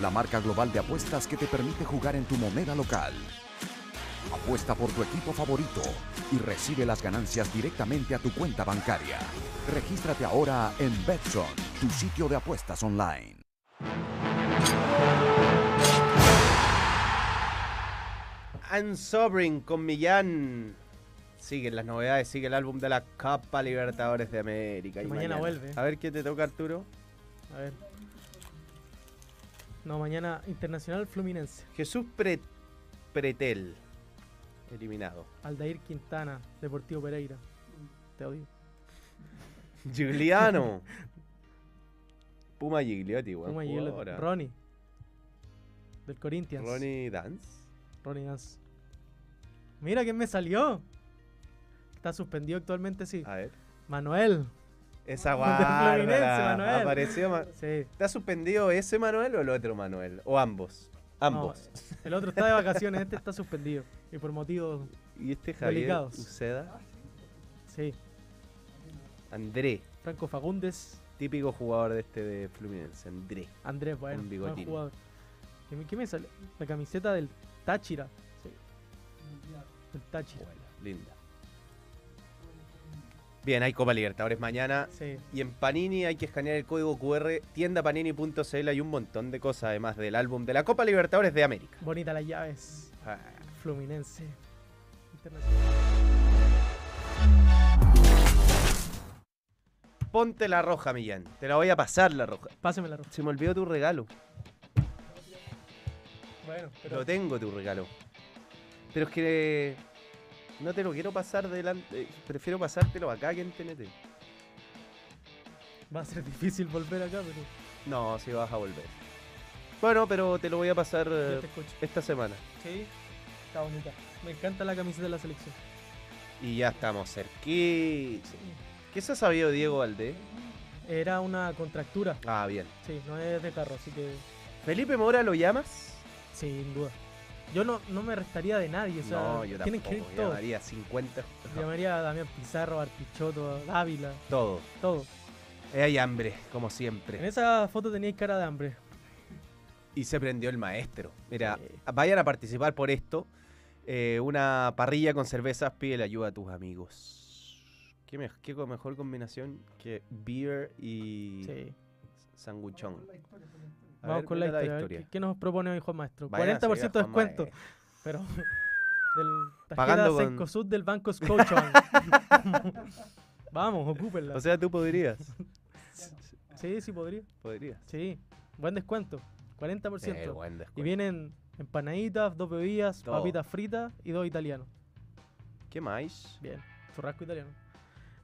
La marca global de apuestas que te permite jugar en tu moneda local. Apuesta por tu equipo favorito y recibe las ganancias directamente a tu cuenta bancaria. Regístrate ahora en Betson, tu sitio de apuestas online. Unsobering con Millán. Siguen las novedades, sigue el álbum de la Copa Libertadores de América. Y mañana vuelve. A ver qué te toca, Arturo. A ver. No, mañana Internacional Fluminense. Jesús Pre- Pretel. Eliminado. Aldair Quintana, Deportivo Pereira. Te odio. Giuliano. Puma Gigliotti, weón. Puma el- jugadora. Ronnie. Del Corinthians. Ronnie Dance. Ronnie Dance. Mira quién me salió. Está suspendido actualmente, sí. A ver. Manuel. Esa Del Fluminense, guarda. Manuel. Apareció. Ma- Sí. ¿Está suspendido ese Manuel o el otro Manuel? O ambos. Ambos. No, el otro está de vacaciones, este está suspendido. Y por motivos. Y este Javier Delicados. Uceda. Sí. André. Franco Fagundes. Típico jugador de este de Fluminense. André. Andrés, bueno, Un buen jugador. ¿Qué me, sale? La camiseta del Táchira. Sí. El Táchira. Bueno, linda. Bien, hay Copa Libertadores mañana. Sí. Y en Panini hay que escanear el código QR tiendapanini.cl. Hay un montón de cosas además del álbum de la Copa Libertadores de América. Bonita las llaves. Ah, Fluminense. Ponte la roja, Millán. Te la voy a pasar la roja. Pásame la roja. Se me olvidó tu regalo. Bueno, pero Lo tengo tu regalo. Pero es que no te lo quiero pasar delante. Prefiero pasártelo acá que en TNT. va a ser difícil volver acá, pero No, si vas a volver. Bueno, pero te lo voy a pasar eh, te esta semana. Sí, está bonita. Me encanta la camiseta de la selección. Y ya estamos cerquita. ¿Qué se ha sabido Diego Valdés? Era una contractura. Ah, bien. Sí, no es de carro, así que ¿Felipe Mora lo llamas? sin duda. Yo no, no me restaría de nadie, o sea, no, yo tienen tampoco. que ir todos. Llamaría 50. Llamaría a Damián Pizarro, a Arpichoto, a Dávila, Todo. todo. Eh, Hay hambre, como En siempre. esa foto teníais cara de hambre. Y se prendió el maestro. Mira, Sí. vayan a participar por esto. Eh, una parrilla con cervezas, pide la ayuda a tus amigos. ¿Qué, me- qué mejor combinación que beer y Sí. sanguchón? A Vamos ver, con la historia. ¿Qué, qué nos propone hoy Juan Maestro? Vayan a 40% de descuento. Pero del tarjeta con- Cencosud del Banco Scotiabank. Vamos, ocúpenla. O sea, tú podrías. sí, sí podría. podrías. Sí, buen descuento. 40%. Eh, buen y descuento. vienen empanaditas, dos bebidas, papitas fritas y dos italianos. ¿Qué más? Bien, churrasco italiano.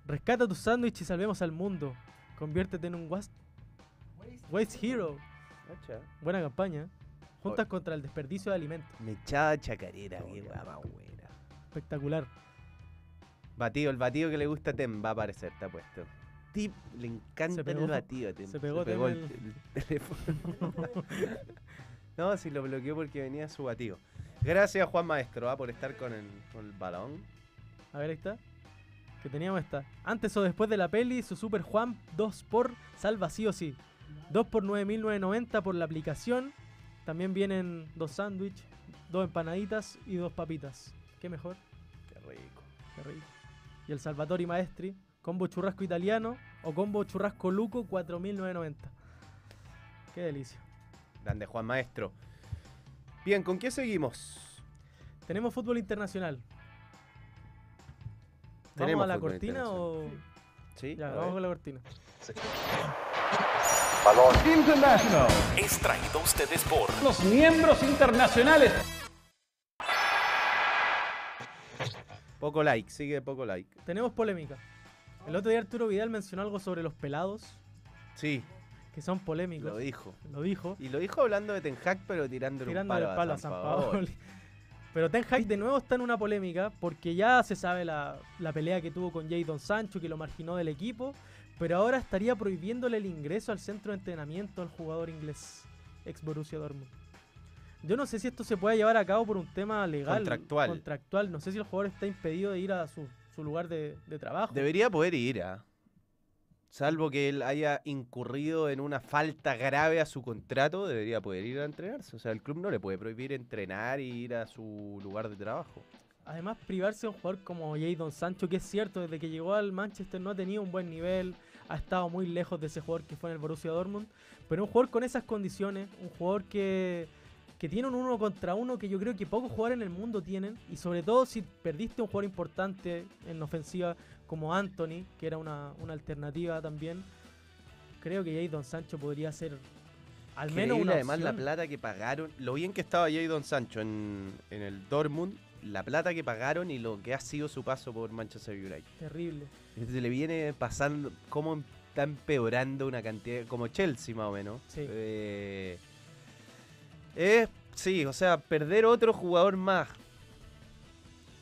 Rescata tu sándwich y salvemos al mundo. Conviértete en un was- Waste Hero. Cacha. Buena campaña. Juntas Oye. contra el desperdicio de alimentos. Mechada chacarera, qué guapa buena. Espectacular. Batido, el batido que le gusta a Tem va a aparecer, está puesto. Tip, le encanta Se el pegó- batido a Tem. se pegó el, el- el teléfono. no, si lo bloqueó porque venía su batido. Gracias Juan Maestro ah, por estar con el, con el balón. A ver, ahí está. Que teníamos esta. Antes o después de la peli, su Super Juan 2 por salva sí o sí. 2 por 9.990 por la aplicación. También vienen dos sándwiches, dos empanaditas y dos papitas. ¿Qué mejor? Qué rico. Qué rico. Y el Salvatori Maestri, combo churrasco italiano o combo churrasco luco 4.990. Qué delicia. Grande Juan Maestro. Bien, ¿con qué seguimos? Tenemos fútbol internacional. ¿Vamos Tenemos a la cortina o...? Sí, Ya, a vamos ver. con la cortina. Es traído a ustedes por Los miembros internacionales. Poco like, sigue poco like. Tenemos polémica. El otro día Arturo Vidal mencionó algo sobre los pelados, Sí, que son polémicos. lo dijo. Lo dijo. Y lo dijo hablando de Ten Hag, pero tirándole tirándole un el palo, a San Paolo. Paoli. Pero Ten Hag de nuevo está en una polémica porque ya se sabe la, la pelea que tuvo con Jadon Sancho, que lo marginó del equipo, pero ahora estaría prohibiéndole el ingreso al centro de entrenamiento al jugador inglés, ex Borussia Dortmund. Yo no sé si esto se puede llevar a cabo por un tema legal. Contractual. contractual. No sé si el jugador está impedido de ir a su, su lugar de, de trabajo. Debería poder ir, ¿ah? Salvo que él haya incurrido en una falta grave a su contrato, debería poder ir a entrenarse. O sea, el club no le puede prohibir entrenar y ir a su lugar de trabajo. Además, privarse de un jugador como Jadon Sancho, que es cierto, desde que llegó al Manchester no ha tenido un buen nivel, ha estado muy lejos de ese jugador que fue en el Borussia Dortmund. Pero un jugador con esas condiciones, un jugador que, que tiene un uno contra uno que yo creo que pocos jugadores en el mundo tienen. Y sobre todo si perdiste un jugador importante en ofensiva como Anthony, que era una, una alternativa también. Creo que Jadon Sancho podría ser al menos una además la plata que pagaron, lo bien que estaba Jadon Sancho en, en el Dortmund, la plata que pagaron y lo que ha sido su paso por Manchester United. Terrible. Se le viene pasando, cómo está empeorando una cantidad, como Chelsea más o menos. Sí. Eh, es, sí, o sea, perder otro jugador más.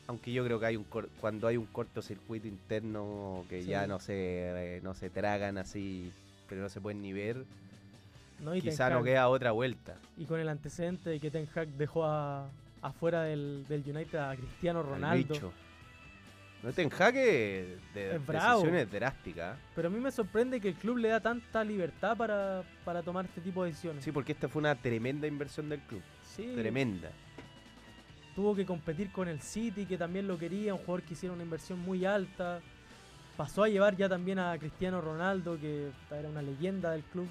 Aunque yo creo que hay un cor- cuando hay un cortocircuito interno que ya no se, eh, no se tragan así, pero no se pueden ni ver, ¿no? Y Ten quizá no queda otra vuelta. Y con el antecedente de que Ten Hag dejó a- afuera del, del United a Cristiano al Ronaldo. No te enjaque de decisiones drásticas. Pero a mí me sorprende que el club le da tanta libertad para, para tomar este tipo de decisiones. Sí, porque esta fue una tremenda inversión del club. Sí, Tremenda. tuvo que competir con el City, que también lo quería, un jugador que hiciera una inversión muy alta. Pasó a llevar ya también a Cristiano Ronaldo, que era una leyenda del club.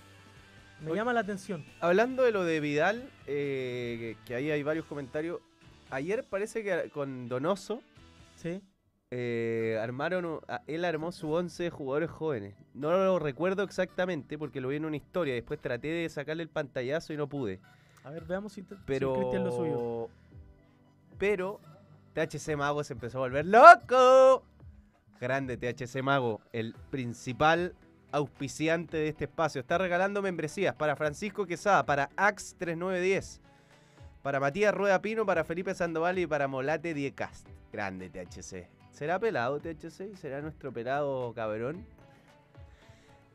Me llama la atención. Hablando de lo de Vidal, eh, que ahí hay varios comentarios. Ayer parece que con Donoso Sí, eh, armaron, él armó su 11 de jugadores jóvenes. No lo recuerdo exactamente porque lo vi en una historia. Después traté de sacarle el pantallazo y no pude. a ver, veamos si, te- si Pero. Cristian lo suyo. Pero THC Mago se empezó a volver loco. Grande THC Mago, el principal auspiciante de este espacio. Está regalando membresías para Francisco Quesada, para Ax3910, para Matías Rueda Pino, para Felipe Sandoval y para Molate Diecast. Grande THC. ¿Será pelado THC? ¿Será nuestro pelado cabrón?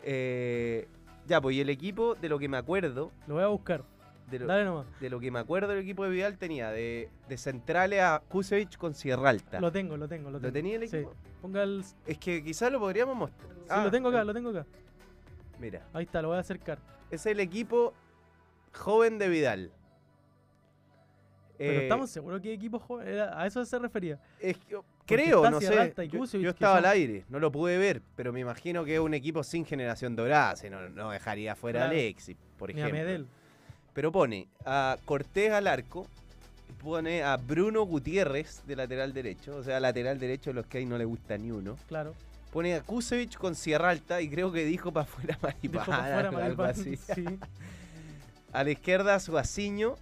Eh, ya, pues y el equipo, de lo que me acuerdo, Lo voy a buscar. de lo, Dale nomás. de lo que me acuerdo del equipo de Vidal tenía de, de centrales a Kusevich con Sierra Alta. Lo tengo, lo tengo, lo tengo. ¿Lo tenía el Sí. Ponga el. Sí, Es que quizás lo podríamos mostrar. Ah, lo tengo acá, eh, lo tengo acá. Mira, Ahí está, lo voy a acercar. es el equipo joven de Vidal. Pero Eh, estamos seguros que equipo joven. era- a eso se refería. es que- creo, no sé. Yo, estaba son- al aire, no lo pude ver, pero me imagino que es un equipo sin generación dorada. si no, no dejaría fuera a. Alexis, por ejemplo. Medel. Pero pone a Cortés al arco, pone a Bruno Gutiérrez de lateral derecho, o sea, lateral derecho los que hay no le gusta ni uno. Claro. Pone a Kusevich con Sierra Alta y creo que dijo para afuera pa' fuera algo así. sí. A la izquierda Suaciño,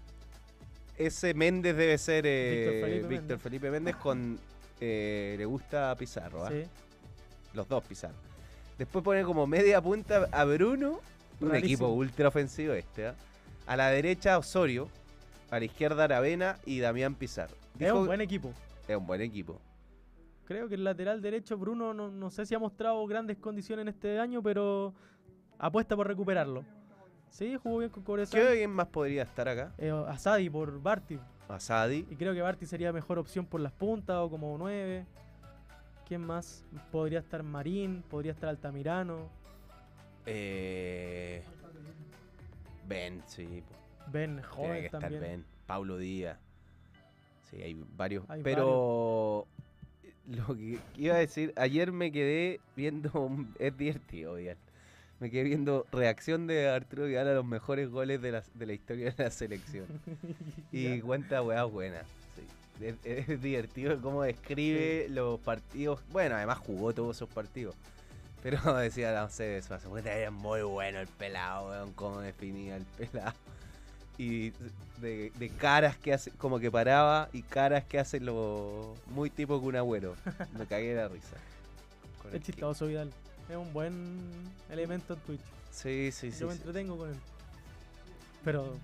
ese Méndez debe ser eh, Víctor Felipe Víctor Méndez. Felipe Méndez con eh, le gusta Pizarro, ¿ah? Sí. los dos Pizarro. Después pone como media punta a Bruno, un Rarísimo. equipo ultra ofensivo este. ¿ah? A la derecha Osorio, a la izquierda Aravena y Damián Pizarro. Es un buen equipo. es un buen equipo. Creo que el lateral derecho, Bruno, no, no sé si ha mostrado grandes condiciones en este año, pero apuesta por recuperarlo. Sí, jugó bien con Cobresal. ¿Qué alguien más podría estar acá? Eh, Asadi por Barty. Asadi. Y creo que Barty sería mejor opción por las puntas o como 9. ¿Quién más? Podría estar Marín, podría estar Altamirano, Eh, ben, sí. po. Ben Tiene joven que estar también. Ben. Paulo Díaz. Sí, hay varios. Hay pero lo que iba a decir, ayer me quedé viendo. es divertido, Vidal. Me quedé viendo reacción de Arturo Vidal a los mejores goles de la, de la historia de la selección. y cuenta weas buenas. sí. Es, es divertido cómo describe los partidos. Bueno, además jugó todos esos partidos. Pero decía, no sé, eso hace era muy bueno el pelado, weón, cómo definía el pelado. Y de, de caras que hace, como que paraba y caras que hace lo muy tipo Kun Agüero. Me cagué de la risa. Con el Es chistoso Vidal. Es un buen elemento en Twitch. Sí, sí, sí. Yo me sí. entretengo con él. Pero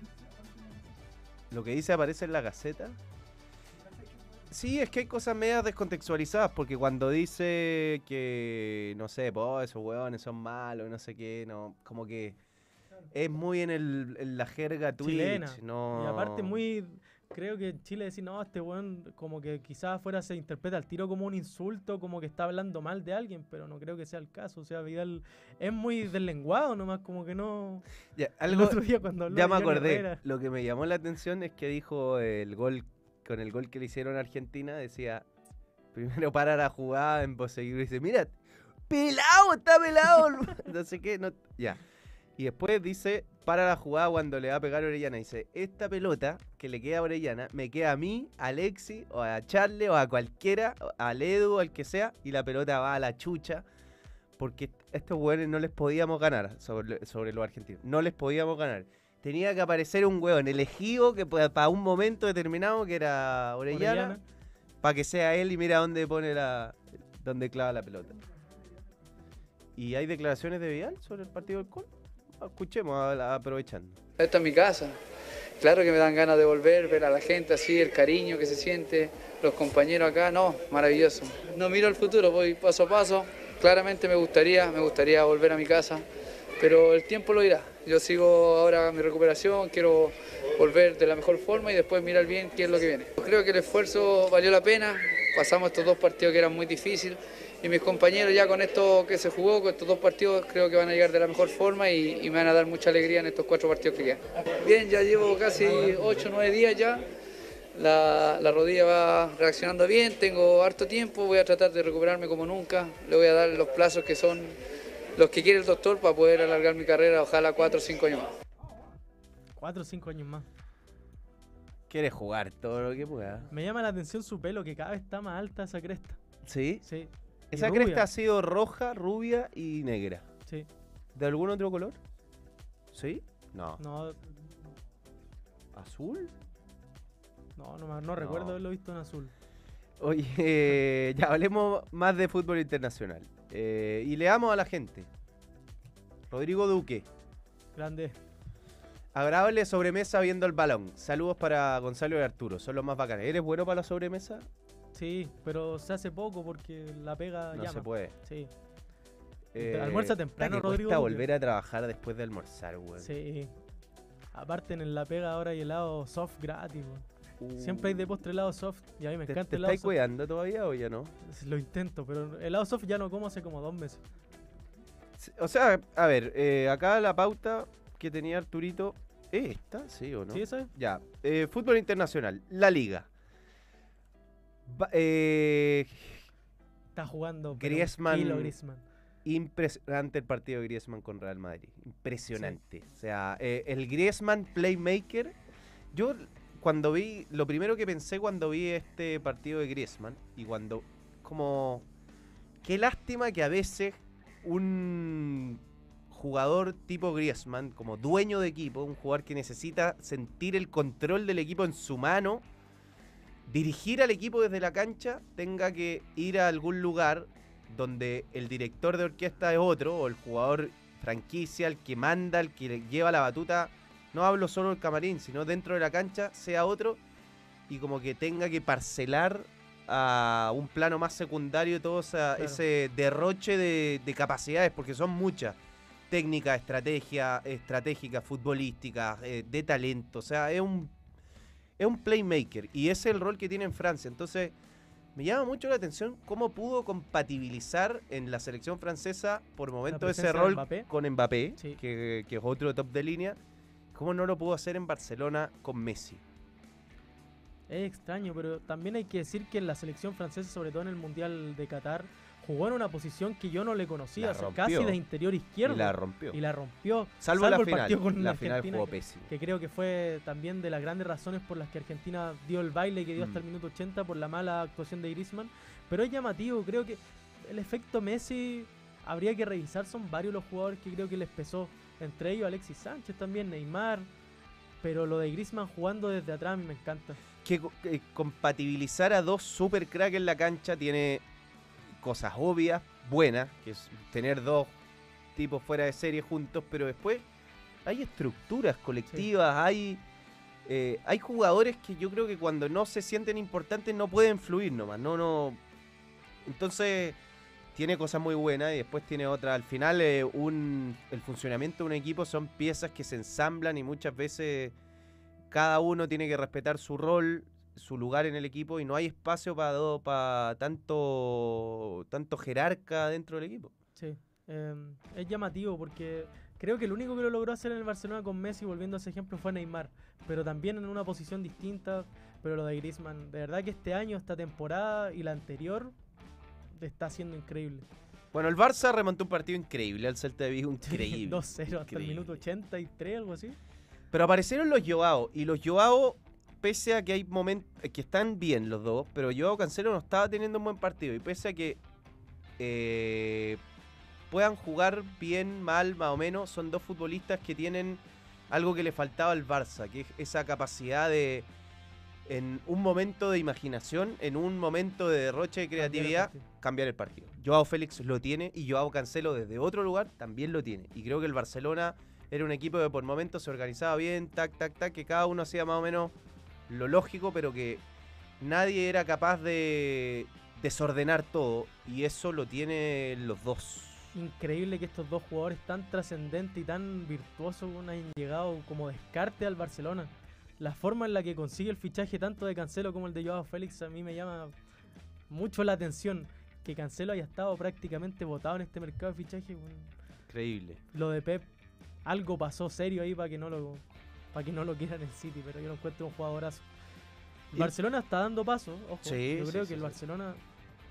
Lo que dice aparece en la gaceta. Sí, es que hay cosas medias descontextualizadas, porque cuando dice que, no sé, pues esos huevones son malos, no sé qué, no, como que es muy en, el, en la jerga Twitch, Chilena. no... Y aparte muy... Creo que en Chile decir, no, este weón como que quizás afuera se interpreta al tiro como un insulto, como que está hablando mal de alguien, pero no creo que sea el caso. O sea, Vidal es muy deslenguado nomás, como que no... Ya, El otro día cuando habló ya me acordé, Herrera. lo que me llamó la atención es que dijo el gol, con el gol que le hicieron a Argentina, decía, primero para la jugada en poseguir, y dice, mira, pelado, está pelado. no sé qué, no, ya. Y después dice, para la jugada cuando le va a pegar a Orellana. Dice, esta pelota que le queda a Orellana me queda a mí, a Alexi, o a Charle, o a cualquiera, al Edu, al que sea, y la pelota va a la chucha. Porque estos hueones no les podíamos ganar sobre, sobre los argentinos. No les podíamos ganar. Tenía que aparecer un hueón elegido que para un momento determinado, que era Orellana, Orellana. para que sea él y mira dónde pone la. dónde clava la pelota. ¿Y hay declaraciones de Vidal sobre el partido del Col? Escuchemos, aprovechando. Esta es mi casa. Claro que me dan ganas de volver, ver a la gente así, el cariño que se siente, los compañeros acá, no, maravilloso. No miro al futuro, voy paso a paso. Claramente me gustaría, me gustaría volver a mi casa, pero el tiempo lo dirá. Yo sigo ahora mi recuperación, quiero volver de la mejor forma y después mirar bien qué es lo que viene. Creo que el esfuerzo valió la pena, pasamos estos dos partidos que eran muy difíciles y mis compañeros ya con esto que se jugó, con estos dos partidos, creo que van a llegar de la mejor forma y, y me van a dar mucha alegría en estos cuatro partidos que quedan. Bien, ya llevo casi 8 o 9 días ya. La, la rodilla va reaccionando bien, tengo harto tiempo, voy a tratar de recuperarme como nunca. Le voy a dar los plazos que son los que quiere el doctor para poder alargar mi carrera, ojalá 4 o 5 años más. Cuatro o cinco años más. Quiere jugar todo lo que pueda. Me llama la atención su pelo, que cada vez está más alta esa cresta. ¿Sí? Sí. Esa rubia. cresta ha sido roja, rubia y negra. Sí. ¿De algún otro color? ¿Sí? No. No, ¿Azul? no, no, me- no recuerdo haberlo visto en azul. Oye, eh, ya hablemos más de fútbol internacional. Eh, y leamos a la gente. Rodrigo Duque. Grande. Agradable sobremesa viendo el balón. Saludos para Gonzalo y Arturo. Son los más bacanes. ¿Eres bueno para la sobremesa? Sí, pero se hace poco porque la pega No llama. se puede. Sí, Eh, almuerza temprano, Rodrigo cuesta volver a trabajar después de almorzar, weón. sí. Aparte en la pega ahora hay helado soft gratis. weón. Siempre hay de postre helado soft y a mí me Uh. ¿Te, encanta te el helado estáis soft. cuidando todavía o ya no? Lo intento, pero helado soft ya no como hace como dos meses. O sea, a ver, eh, acá la pauta que tenía Arturito. ¿Es esta? ¿Sí o no? ¿Sí, esa es? Ya. eh, fútbol internacional. La Liga. Ba- eh, Está jugando kilo Griezmann. Impresionante el partido de Griezmann con Real Madrid. Impresionante. O sea, eh, el Griezmann Playmaker. Yo cuando vi, lo primero que pensé cuando vi este partido de Griezmann y cuando, como, qué lástima que a veces un jugador tipo Griezmann, como dueño de equipo, un jugador que necesita sentir el control del equipo en su mano, dirigir al equipo desde la cancha, tenga que ir a algún lugar donde el director de orquesta es otro, o el jugador franquicia, el que manda, el que le lleva la batuta, no hablo solo del camarín, sino dentro de la cancha, sea otro, y como que tenga que parcelar a un plano más secundario todo esa- Claro. ese derroche de, de capacidades, porque son muchas. Técnica, estrategia, estratégica, futbolística, eh, de talento. O sea, es un, es un playmaker. Y ese es el rol que tiene en Francia. Entonces, me llama mucho la atención cómo pudo compatibilizar en la selección francesa por momentos ese rol Mbappé. con Mbappé, Sí. que, que es otro top de línea. ¿Cómo no lo pudo hacer en Barcelona con Messi? Es extraño, pero también hay que decir que en la selección francesa, sobre todo en el Mundial de Qatar, jugó en una posición que yo no le conocía, o sea, casi de interior izquierdo. Y la rompió. Y la rompió. Salvo, la el final. partido con la final Argentina, jugó que- pésimo. que creo que fue también de las grandes razones por las que Argentina dio el baile que dio hasta Mm. el minuto 80 por la mala actuación de Griezmann. Pero es llamativo, creo que el efecto Messi habría que revisar, son varios los jugadores que creo que les pesó. Entre ellos Alexis Sánchez también, Neymar. Pero lo de Griezmann jugando desde atrás a mí me encanta. que que compatibilizar a dos super crack en la cancha tiene cosas obvias, buenas, que es tener dos tipos fuera de serie juntos, pero después hay estructuras colectivas, hay eh, hay jugadores que yo creo que cuando no se sienten importantes no pueden fluir nomás, no, no. Entonces tiene cosas muy buenas y después tiene otras. Al final eh, un, el funcionamiento de un equipo son piezas que se ensamblan y muchas veces cada uno tiene que respetar su rol, su lugar en el equipo y no hay espacio para para tanto tanto jerarca dentro del equipo. Sí, eh, es llamativo porque creo que el único que lo logró hacer en el Barcelona con Messi, volviendo a ese ejemplo, fue Neymar, pero también en una posición distinta. Pero lo de Griezmann, de verdad que este año, esta temporada y la anterior está siendo increíble. Bueno, el Barça remontó un partido increíble al Celta de Vigo, increíble. 2-0 hasta el minuto 83, algo así. Pero aparecieron los Joao y los Joao, pese a que hay momentos que están bien los dos, pero Joao Cancelo no estaba teniendo un buen partido y pese a que eh, puedan jugar bien, mal, más o menos, son dos futbolistas que tienen algo que le faltaba al Barça, que es esa capacidad de en un momento de imaginación, en un momento de derroche de creatividad, cambiar el partido. Joao Félix lo tiene y Joao Cancelo desde otro lugar también lo tiene. Y creo que el Barcelona era un equipo que por momentos se organizaba bien, tac, tac, tac, que cada uno hacía más o menos lo lógico, pero que nadie era capaz de desordenar todo. Y eso lo tienen los dos. Increíble que estos dos jugadores tan trascendentes y tan virtuosos han llegado como descarte al Barcelona. La forma en la que consigue el fichaje tanto de Cancelo como el de Joao Félix a mí me llama mucho la atención. Que Cancelo haya estado prácticamente votado en este mercado de fichaje. bueno, Increíble. Lo de Pep, algo pasó serio ahí para que no lo para que no lo quieran en City, pero yo lo encuentro un jugadorazo. Y- Barcelona está dando paso, ojo. Sí, yo sí, creo sí, que el sí. Barcelona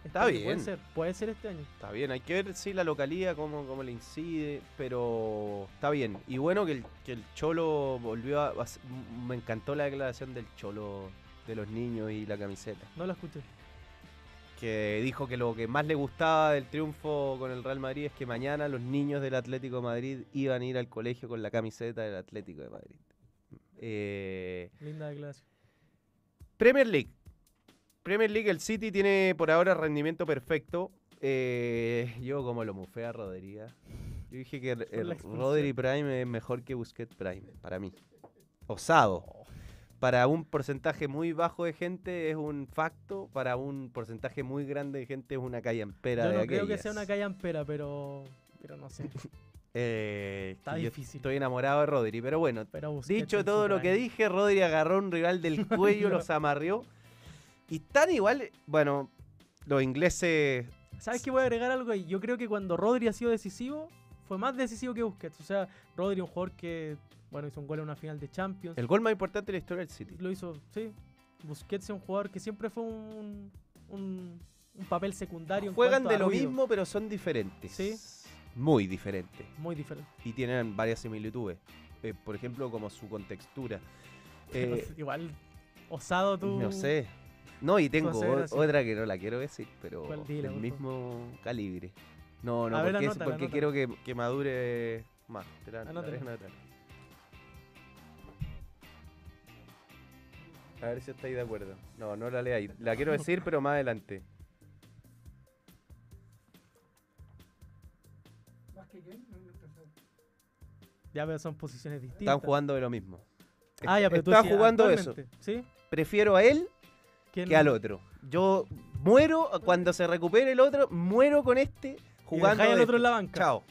Está este bien. Puede ser, puede ser este año. Está bien, hay que ver si la localidad, cómo, cómo le incide, pero está bien. Y bueno que el, que el Cholo volvió a... a Me encantó la declaración del Cholo de los niños y la camiseta. No lo escuché. Que dijo que lo que más le gustaba del triunfo con el Real Madrid es que mañana los niños del Atlético de Madrid iban a ir al colegio con la camiseta del Atlético de Madrid. Eh, Linda declaración. Premier League. Premier League, el City tiene por ahora rendimiento perfecto. Eh, yo como lo mufé a. Yo dije que el-. Rodri Prime es mejor que Busquets Prime, para mí. Osado. Para un porcentaje muy bajo de gente es un facto, para un porcentaje muy grande de gente es una callampera Yo de no creo que sea una callampera, pero pero no sé. Eh, Está difícil. Estoy enamorado de Rodri, pero bueno, Pero Dicho todo lo que dije, Rodri agarró un rival del cuello, los amarrió. Y tan igual, bueno, los ingleses. ¿Sabes qué voy a agregar algo ahí? Yo creo que cuando Rodri ha sido decisivo, fue más decisivo que Busquets. O sea, Rodri un jugador que, bueno, hizo un gol en una final de Champions. El gol más importante de la historia del City. Lo hizo, sí. Busquets es un jugador que siempre fue un, un, un papel secundario. Juegan de lo ruido. mismo, pero son diferentes. Sí. Muy diferentes. Muy diferente. Y tienen varias similitudes. Eh, por ejemplo, como su contextura. Eh, Igual, osado tú. no sé. No, y tengo otra que no la quiero decir, pero del mismo calibre. No, no, A porque, es- anótala, porque anótala. quiero que, que madure más. Te la- la. A ver si estáis de acuerdo. No, no la leáis. La quiero decir, pero más adelante. Ya pero son posiciones distintas. Están jugando de lo mismo. Ah, ya, pero tú Están decías jugando eso. ¿Sí? Prefiero a él ¿Quién- que al otro. Yo muero cuando se recupere el otro, muero con este jugando. dejáis al otro en este. la banca. Chao.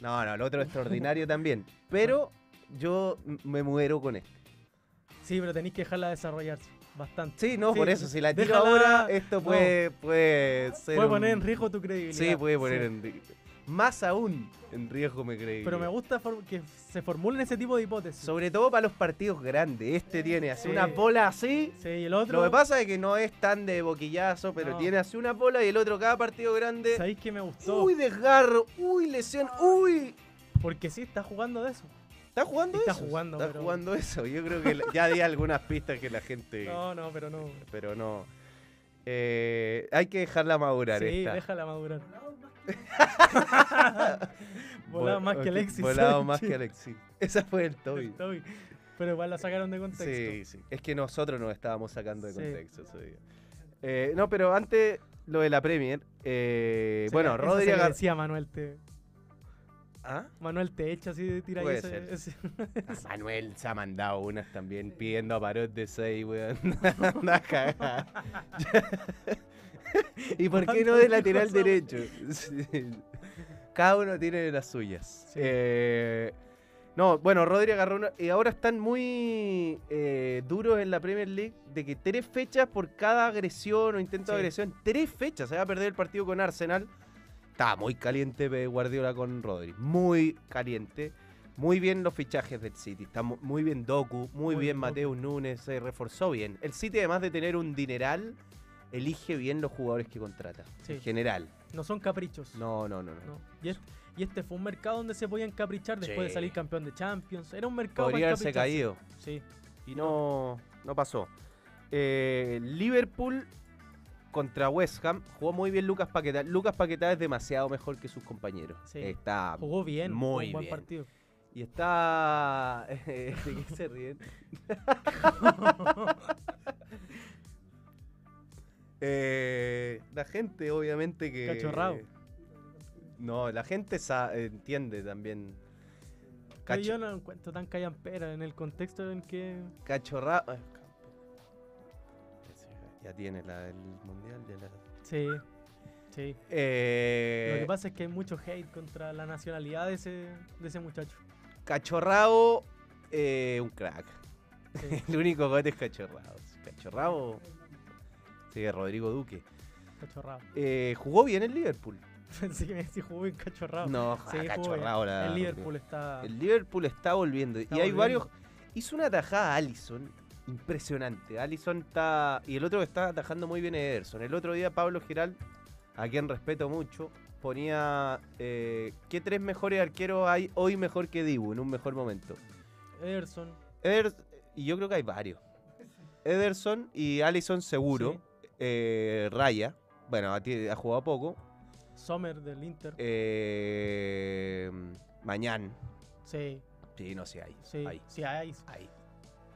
No, no, el otro es extraordinario también. Pero yo me muero con este. Sí, pero tenéis que dejarla desarrollarse bastante. Sí, no, por eso, si la tiro déjala- ahora, esto no, puede, puede ser. puede un- poner en riesgo tu credibilidad. Sí, puede poner Sí. en riesgo. Más aún en riesgo me creí. Pero me gusta que se formulen ese tipo de hipótesis. Sobre todo para los partidos grandes. Este tiene así Sí. una bola así. Sí, y el otro. Lo que pasa es que no es tan de boquillazo, pero No. tiene así una bola y el otro cada partido grande. ¿Sabéis que me gustó? Uy, desgarro, uy, lesión, uy. Porque sí, está jugando de eso. ¿Está jugando Está eso? jugando, Está pero- jugando eso. Yo creo que ya di algunas pistas que la gente. No, no, pero no. Pero no. Eh, hay que dejarla madurar Sí, esta. déjala madurar. Volado Vol- más que Alexis. Volado más que Alexis. Esa fue el Toby. Toby. Pero igual la sacaron de contexto. Sí, sí. Es que nosotros nos estábamos sacando de Sí. contexto ese día. Eh, no, pero antes lo de la Premier. eh, bueno, Rodri se le agar- decía Manuel te. ¿Ah? Manuel te echa así de tira y Puede ese- ser. ese- Ah, Manuel se ha mandado unas también pidiendo a Parot de 6, weón. Anda cagada. ¿Y por qué no de lateral derecho? Cada uno tiene las suyas. Eh, no, bueno, Rodri agarró una. Y ahora están muy eh, duros en la Premier League de que tres fechas por cada agresión o intento de agresión. Tres fechas. Se va a perder el partido con Arsenal. Está muy caliente Guardiola con Rodri. Muy caliente. Muy bien los fichajes del City. Está mu- muy bien Doku. Muy, Muy bien bien Mateus Núñez. Se reforzó bien. El City, además de tener un dineral, elige bien los jugadores que contrata. Sí. En general. No son caprichos. No, no, no. no. No. Y, es- y este fue un mercado donde se podían caprichar después de salir campeón de Champions. Era un mercado Podría haberse caído. Sí. Y no, no pasó. Eh, Liverpool contra West Ham. Jugó muy bien Lucas Paquetá. Lucas Paquetá es demasiado mejor que sus compañeros. Sí. Está Jugó bien. muy un buen bien. partido. Y está. ¿De qué se ríen? Eh, la gente, obviamente, que. Cachorrao. No, la gente entiende también. Cacho- yo no lo encuentro tan callampera en el contexto en que. Cachorrao. ay, Ya tiene la, el mundial. Ya la- Sí. Sí. Eh, Lo que pasa es que hay mucho hate contra la nacionalidad de ese, de ese muchacho. Cachorrao, eh, un crack. Sí. el único gote es Cachorrao. Cachorrao. Sí, Rodrigo Duque. Cachorrado. Eh, jugó bien el Liverpool. Pensé que sí jugó bien cachorrado. No, sí, cachorrado la- El Liverpool está. El Liverpool está volviendo. Está y hay volviendo. varios. Hizo una tajada a Allison. Impresionante. Allison está. Y el otro que está atajando muy bien es Ederson. El otro día Pablo Giral, a quien respeto mucho, ponía. eh, ¿Qué tres mejores arqueros hay hoy mejor que Dibu en un mejor momento? Ederson. Eder- y yo creo que hay varios. Ederson y Allison seguro. Sí. Eh, Raya. Bueno, ha, ti- ha jugado poco. Sommer del Inter. Eh, Mañán. Sí, Sí, no sé, hay. sí. hay. Sí, hay. hay.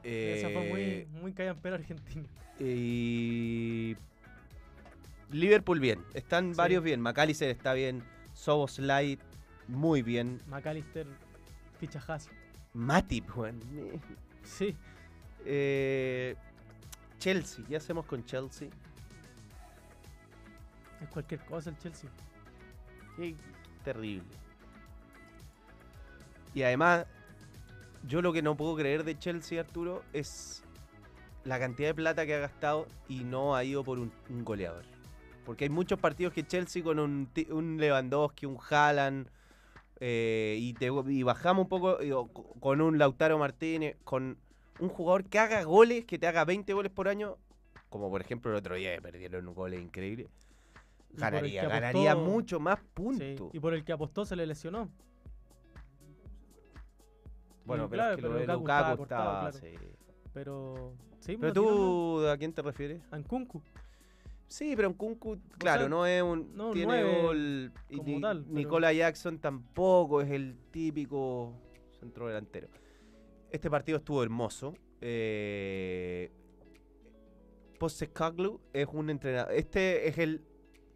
Esa fue Eh, muy, muy callampera argentina. Y. Liverpool bien. Están Sí. varios bien. McAllister está bien. Soboslai muy bien. McAllister, fichajazo. Matip, weón. Sí. Eh, Chelsea. ¿Qué hacemos con Chelsea? Es cualquier cosa el Chelsea. Qué terrible. Y además, yo lo que no puedo creer de Chelsea, Arturo, es la cantidad de plata que ha gastado y no ha ido por un, goleador. Porque hay muchos partidos que Chelsea con un, un Lewandowski, un Haaland, eh, y, te- y bajamos un poco con un Lautaro Martínez, con un jugador que haga goles, que te haga 20 goles por año, como por ejemplo el otro día perdieron un gol increíble. Ganaría, ganaría mucho más Sí, puntos. Y por el que apostó se le lesionó. Bueno, Y pero claro, es que lo pero de Lukaku Lukaku estaba cortado, claro. sí. Pero. Sí, Pero lo tú, ¿a quién te refieres? ¿no? Ankunku. Sí, pero en Kunku, claro, sea, no es un. no, tiene nueve gol. Y pero- Nicola Jackson tampoco es el típico centro delantero. Este partido estuvo hermoso. Eh, Postecoglou es un entrenador. Este es el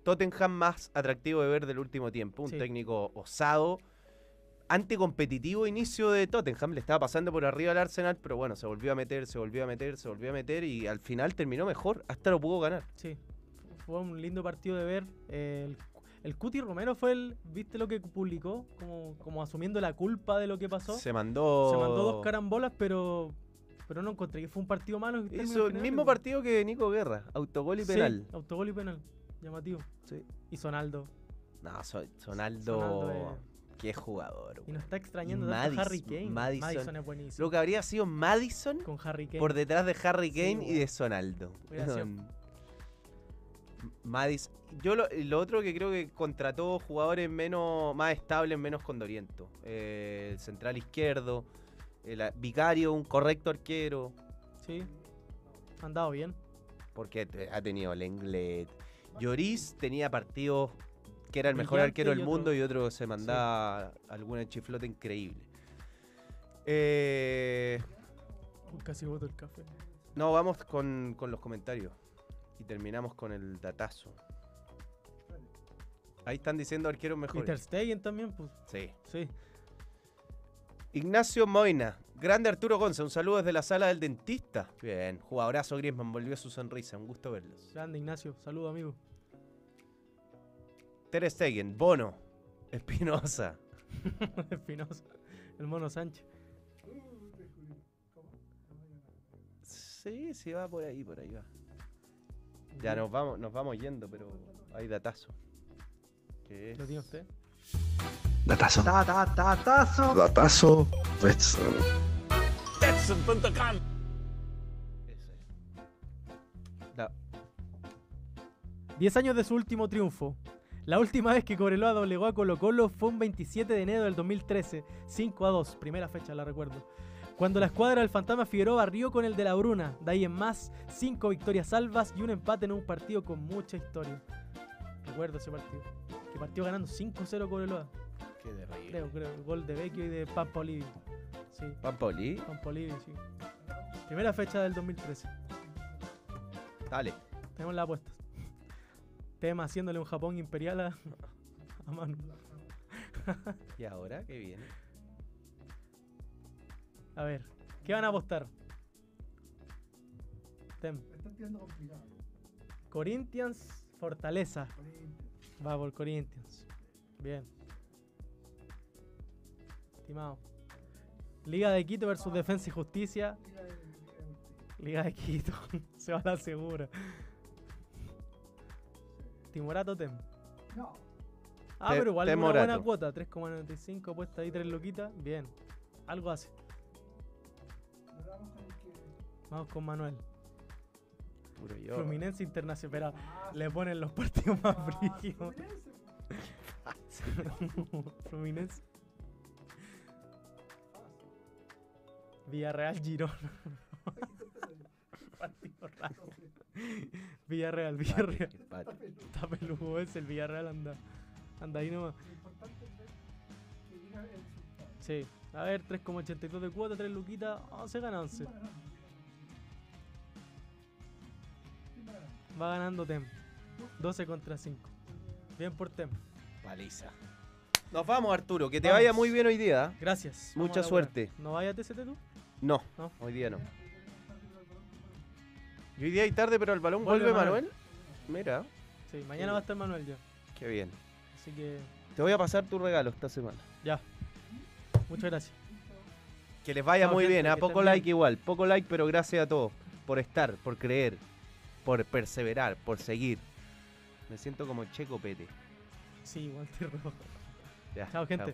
Tottenham más atractivo de ver del último tiempo. Un Sí. técnico osado. Anticompetitivo inicio de Tottenham. Le estaba pasando por arriba al Arsenal, pero bueno, se volvió a meter, se volvió a meter, se volvió a meter y al final terminó mejor. Hasta lo pudo ganar. Sí. Fue un lindo partido de ver. El, el Cuti Romero fue el. ¿Viste lo que publicó? Como, como asumiendo la culpa de lo que pasó. Se mandó. Se mandó dos carambolas, pero. Pero no encontré que fue un partido malo. Hizo el mismo partido que Nico Guerra, autogol y Sí, penal. autogol y penal. Llamativo. Sí. Y Sonaldo. No, so- Sonaldo, Sonaldo qué jugador. Y nos está extrañando tanto Harry Madison- Kane. Madison. es buenísimo. Lo que habría sido Madison Con Harry Kane. por detrás de Harry Sí, Kane y de Sonaldo. Madison. Yo lo, lo otro que creo que contrató jugadores menos más estables, menos condorientos. Eh, el central izquierdo, el Vicario, un correcto arquero. Sí. Han dado bien. Porque ha tenido Lenglet. Lloris tenía partidos que era el mejor arquero del mundo y otro se mandaba alguna chiflota increíble. Eh, Casi boto el café. no, vamos con, con los comentarios. Y terminamos con el datazo. Ahí están diciendo arqueros mejores. Stegen también, pues. Sí. Sí. Ignacio Moina. Grande Arturo Gonza. Un saludo desde la sala del dentista. Bien. Jugadorazo Griezmann. Volvió su sonrisa. Un gusto verlos. Grande Ignacio. Saludo, amigo. Ter Stegen. Bono. Espinosa. Espinosa. El mono Sánchez. Sí, sí va por ahí, por ahí va. Ya nos vamos, nos vamos yendo, pero hay datazo. ¿Qué es? ¿Lo tiene usted? Datazo. Datazo. Datazo. Betson. Betson.com. 10 años de su último triunfo. La última vez que Cobreloa doblegó a Colo Colo fue un 27 de enero del 2013, 5 a 2, primera fecha la recuerdo. Cuando la escuadra del Fantasma Figueroa barrió con el de la Bruna, de ahí en más, 5 victorias salvas y un empate en un partido con mucha historia. Recuerdo ese partido. Que partió ganando 5-0 Cobreloa. Qué terrible. Creo, creo. El gol de Vecchio y de Pampa Olivi. Sí. ¿Pampa Oli? Pampa Olivi, sí. Primera fecha del 2013. Dale. Tenemos las apuestas. Tema haciéndole un Japón imperial a, a Manu. ¿Y ahora qué viene? A ver, ¿qué van a apostar? Tem. Corinthians, Fortaleza. Va por Corinthians. Bien. Estimado. Liga de Quito versus Defensa y Justicia. Liga de Quito. Se va a la segura. Timorato Tem. Ah, Te- pero igual una Temorato. buena cuota. 3,95 puesta ahí, 3 loquitas. Bien. Algo hace. Vamos con Manuel. Puro yo. Fluminense Internacional. Pero le ponen los partidos más brígidos. Fluminense. Villarreal Girón. Partido raro. Villarreal, Villarreal. Está peludo ese, el Villarreal anda. Anda ahí nomás. Sí. A ver, 3,82 de cuota, 3 luquitas. Oh, se gana 11. Va ganando Tem. 12 contra 5. Bien por Tem. Paliza. Nos vamos, Arturo. Que te Vamos. vaya muy bien hoy día. ¿eh? Gracias. Mucha suerte. ¿No vaya a TCT tú? No, No. hoy día no. Y hoy día hay tarde, pero el balón Vuelve vuelve, Manuel. Manuel. Mira, Sí, mañana va a estar Manuel ya. qué bien. Así que Te voy a pasar tu regalo esta semana. ya. Muchas gracias. Que les vaya muy bien, a que poco like bien. igual, poco like, pero gracias a todos por estar, por creer, por perseverar, por seguir. Me siento como Checo Pete. Sí, igual te robo. Ya, Chao, gente.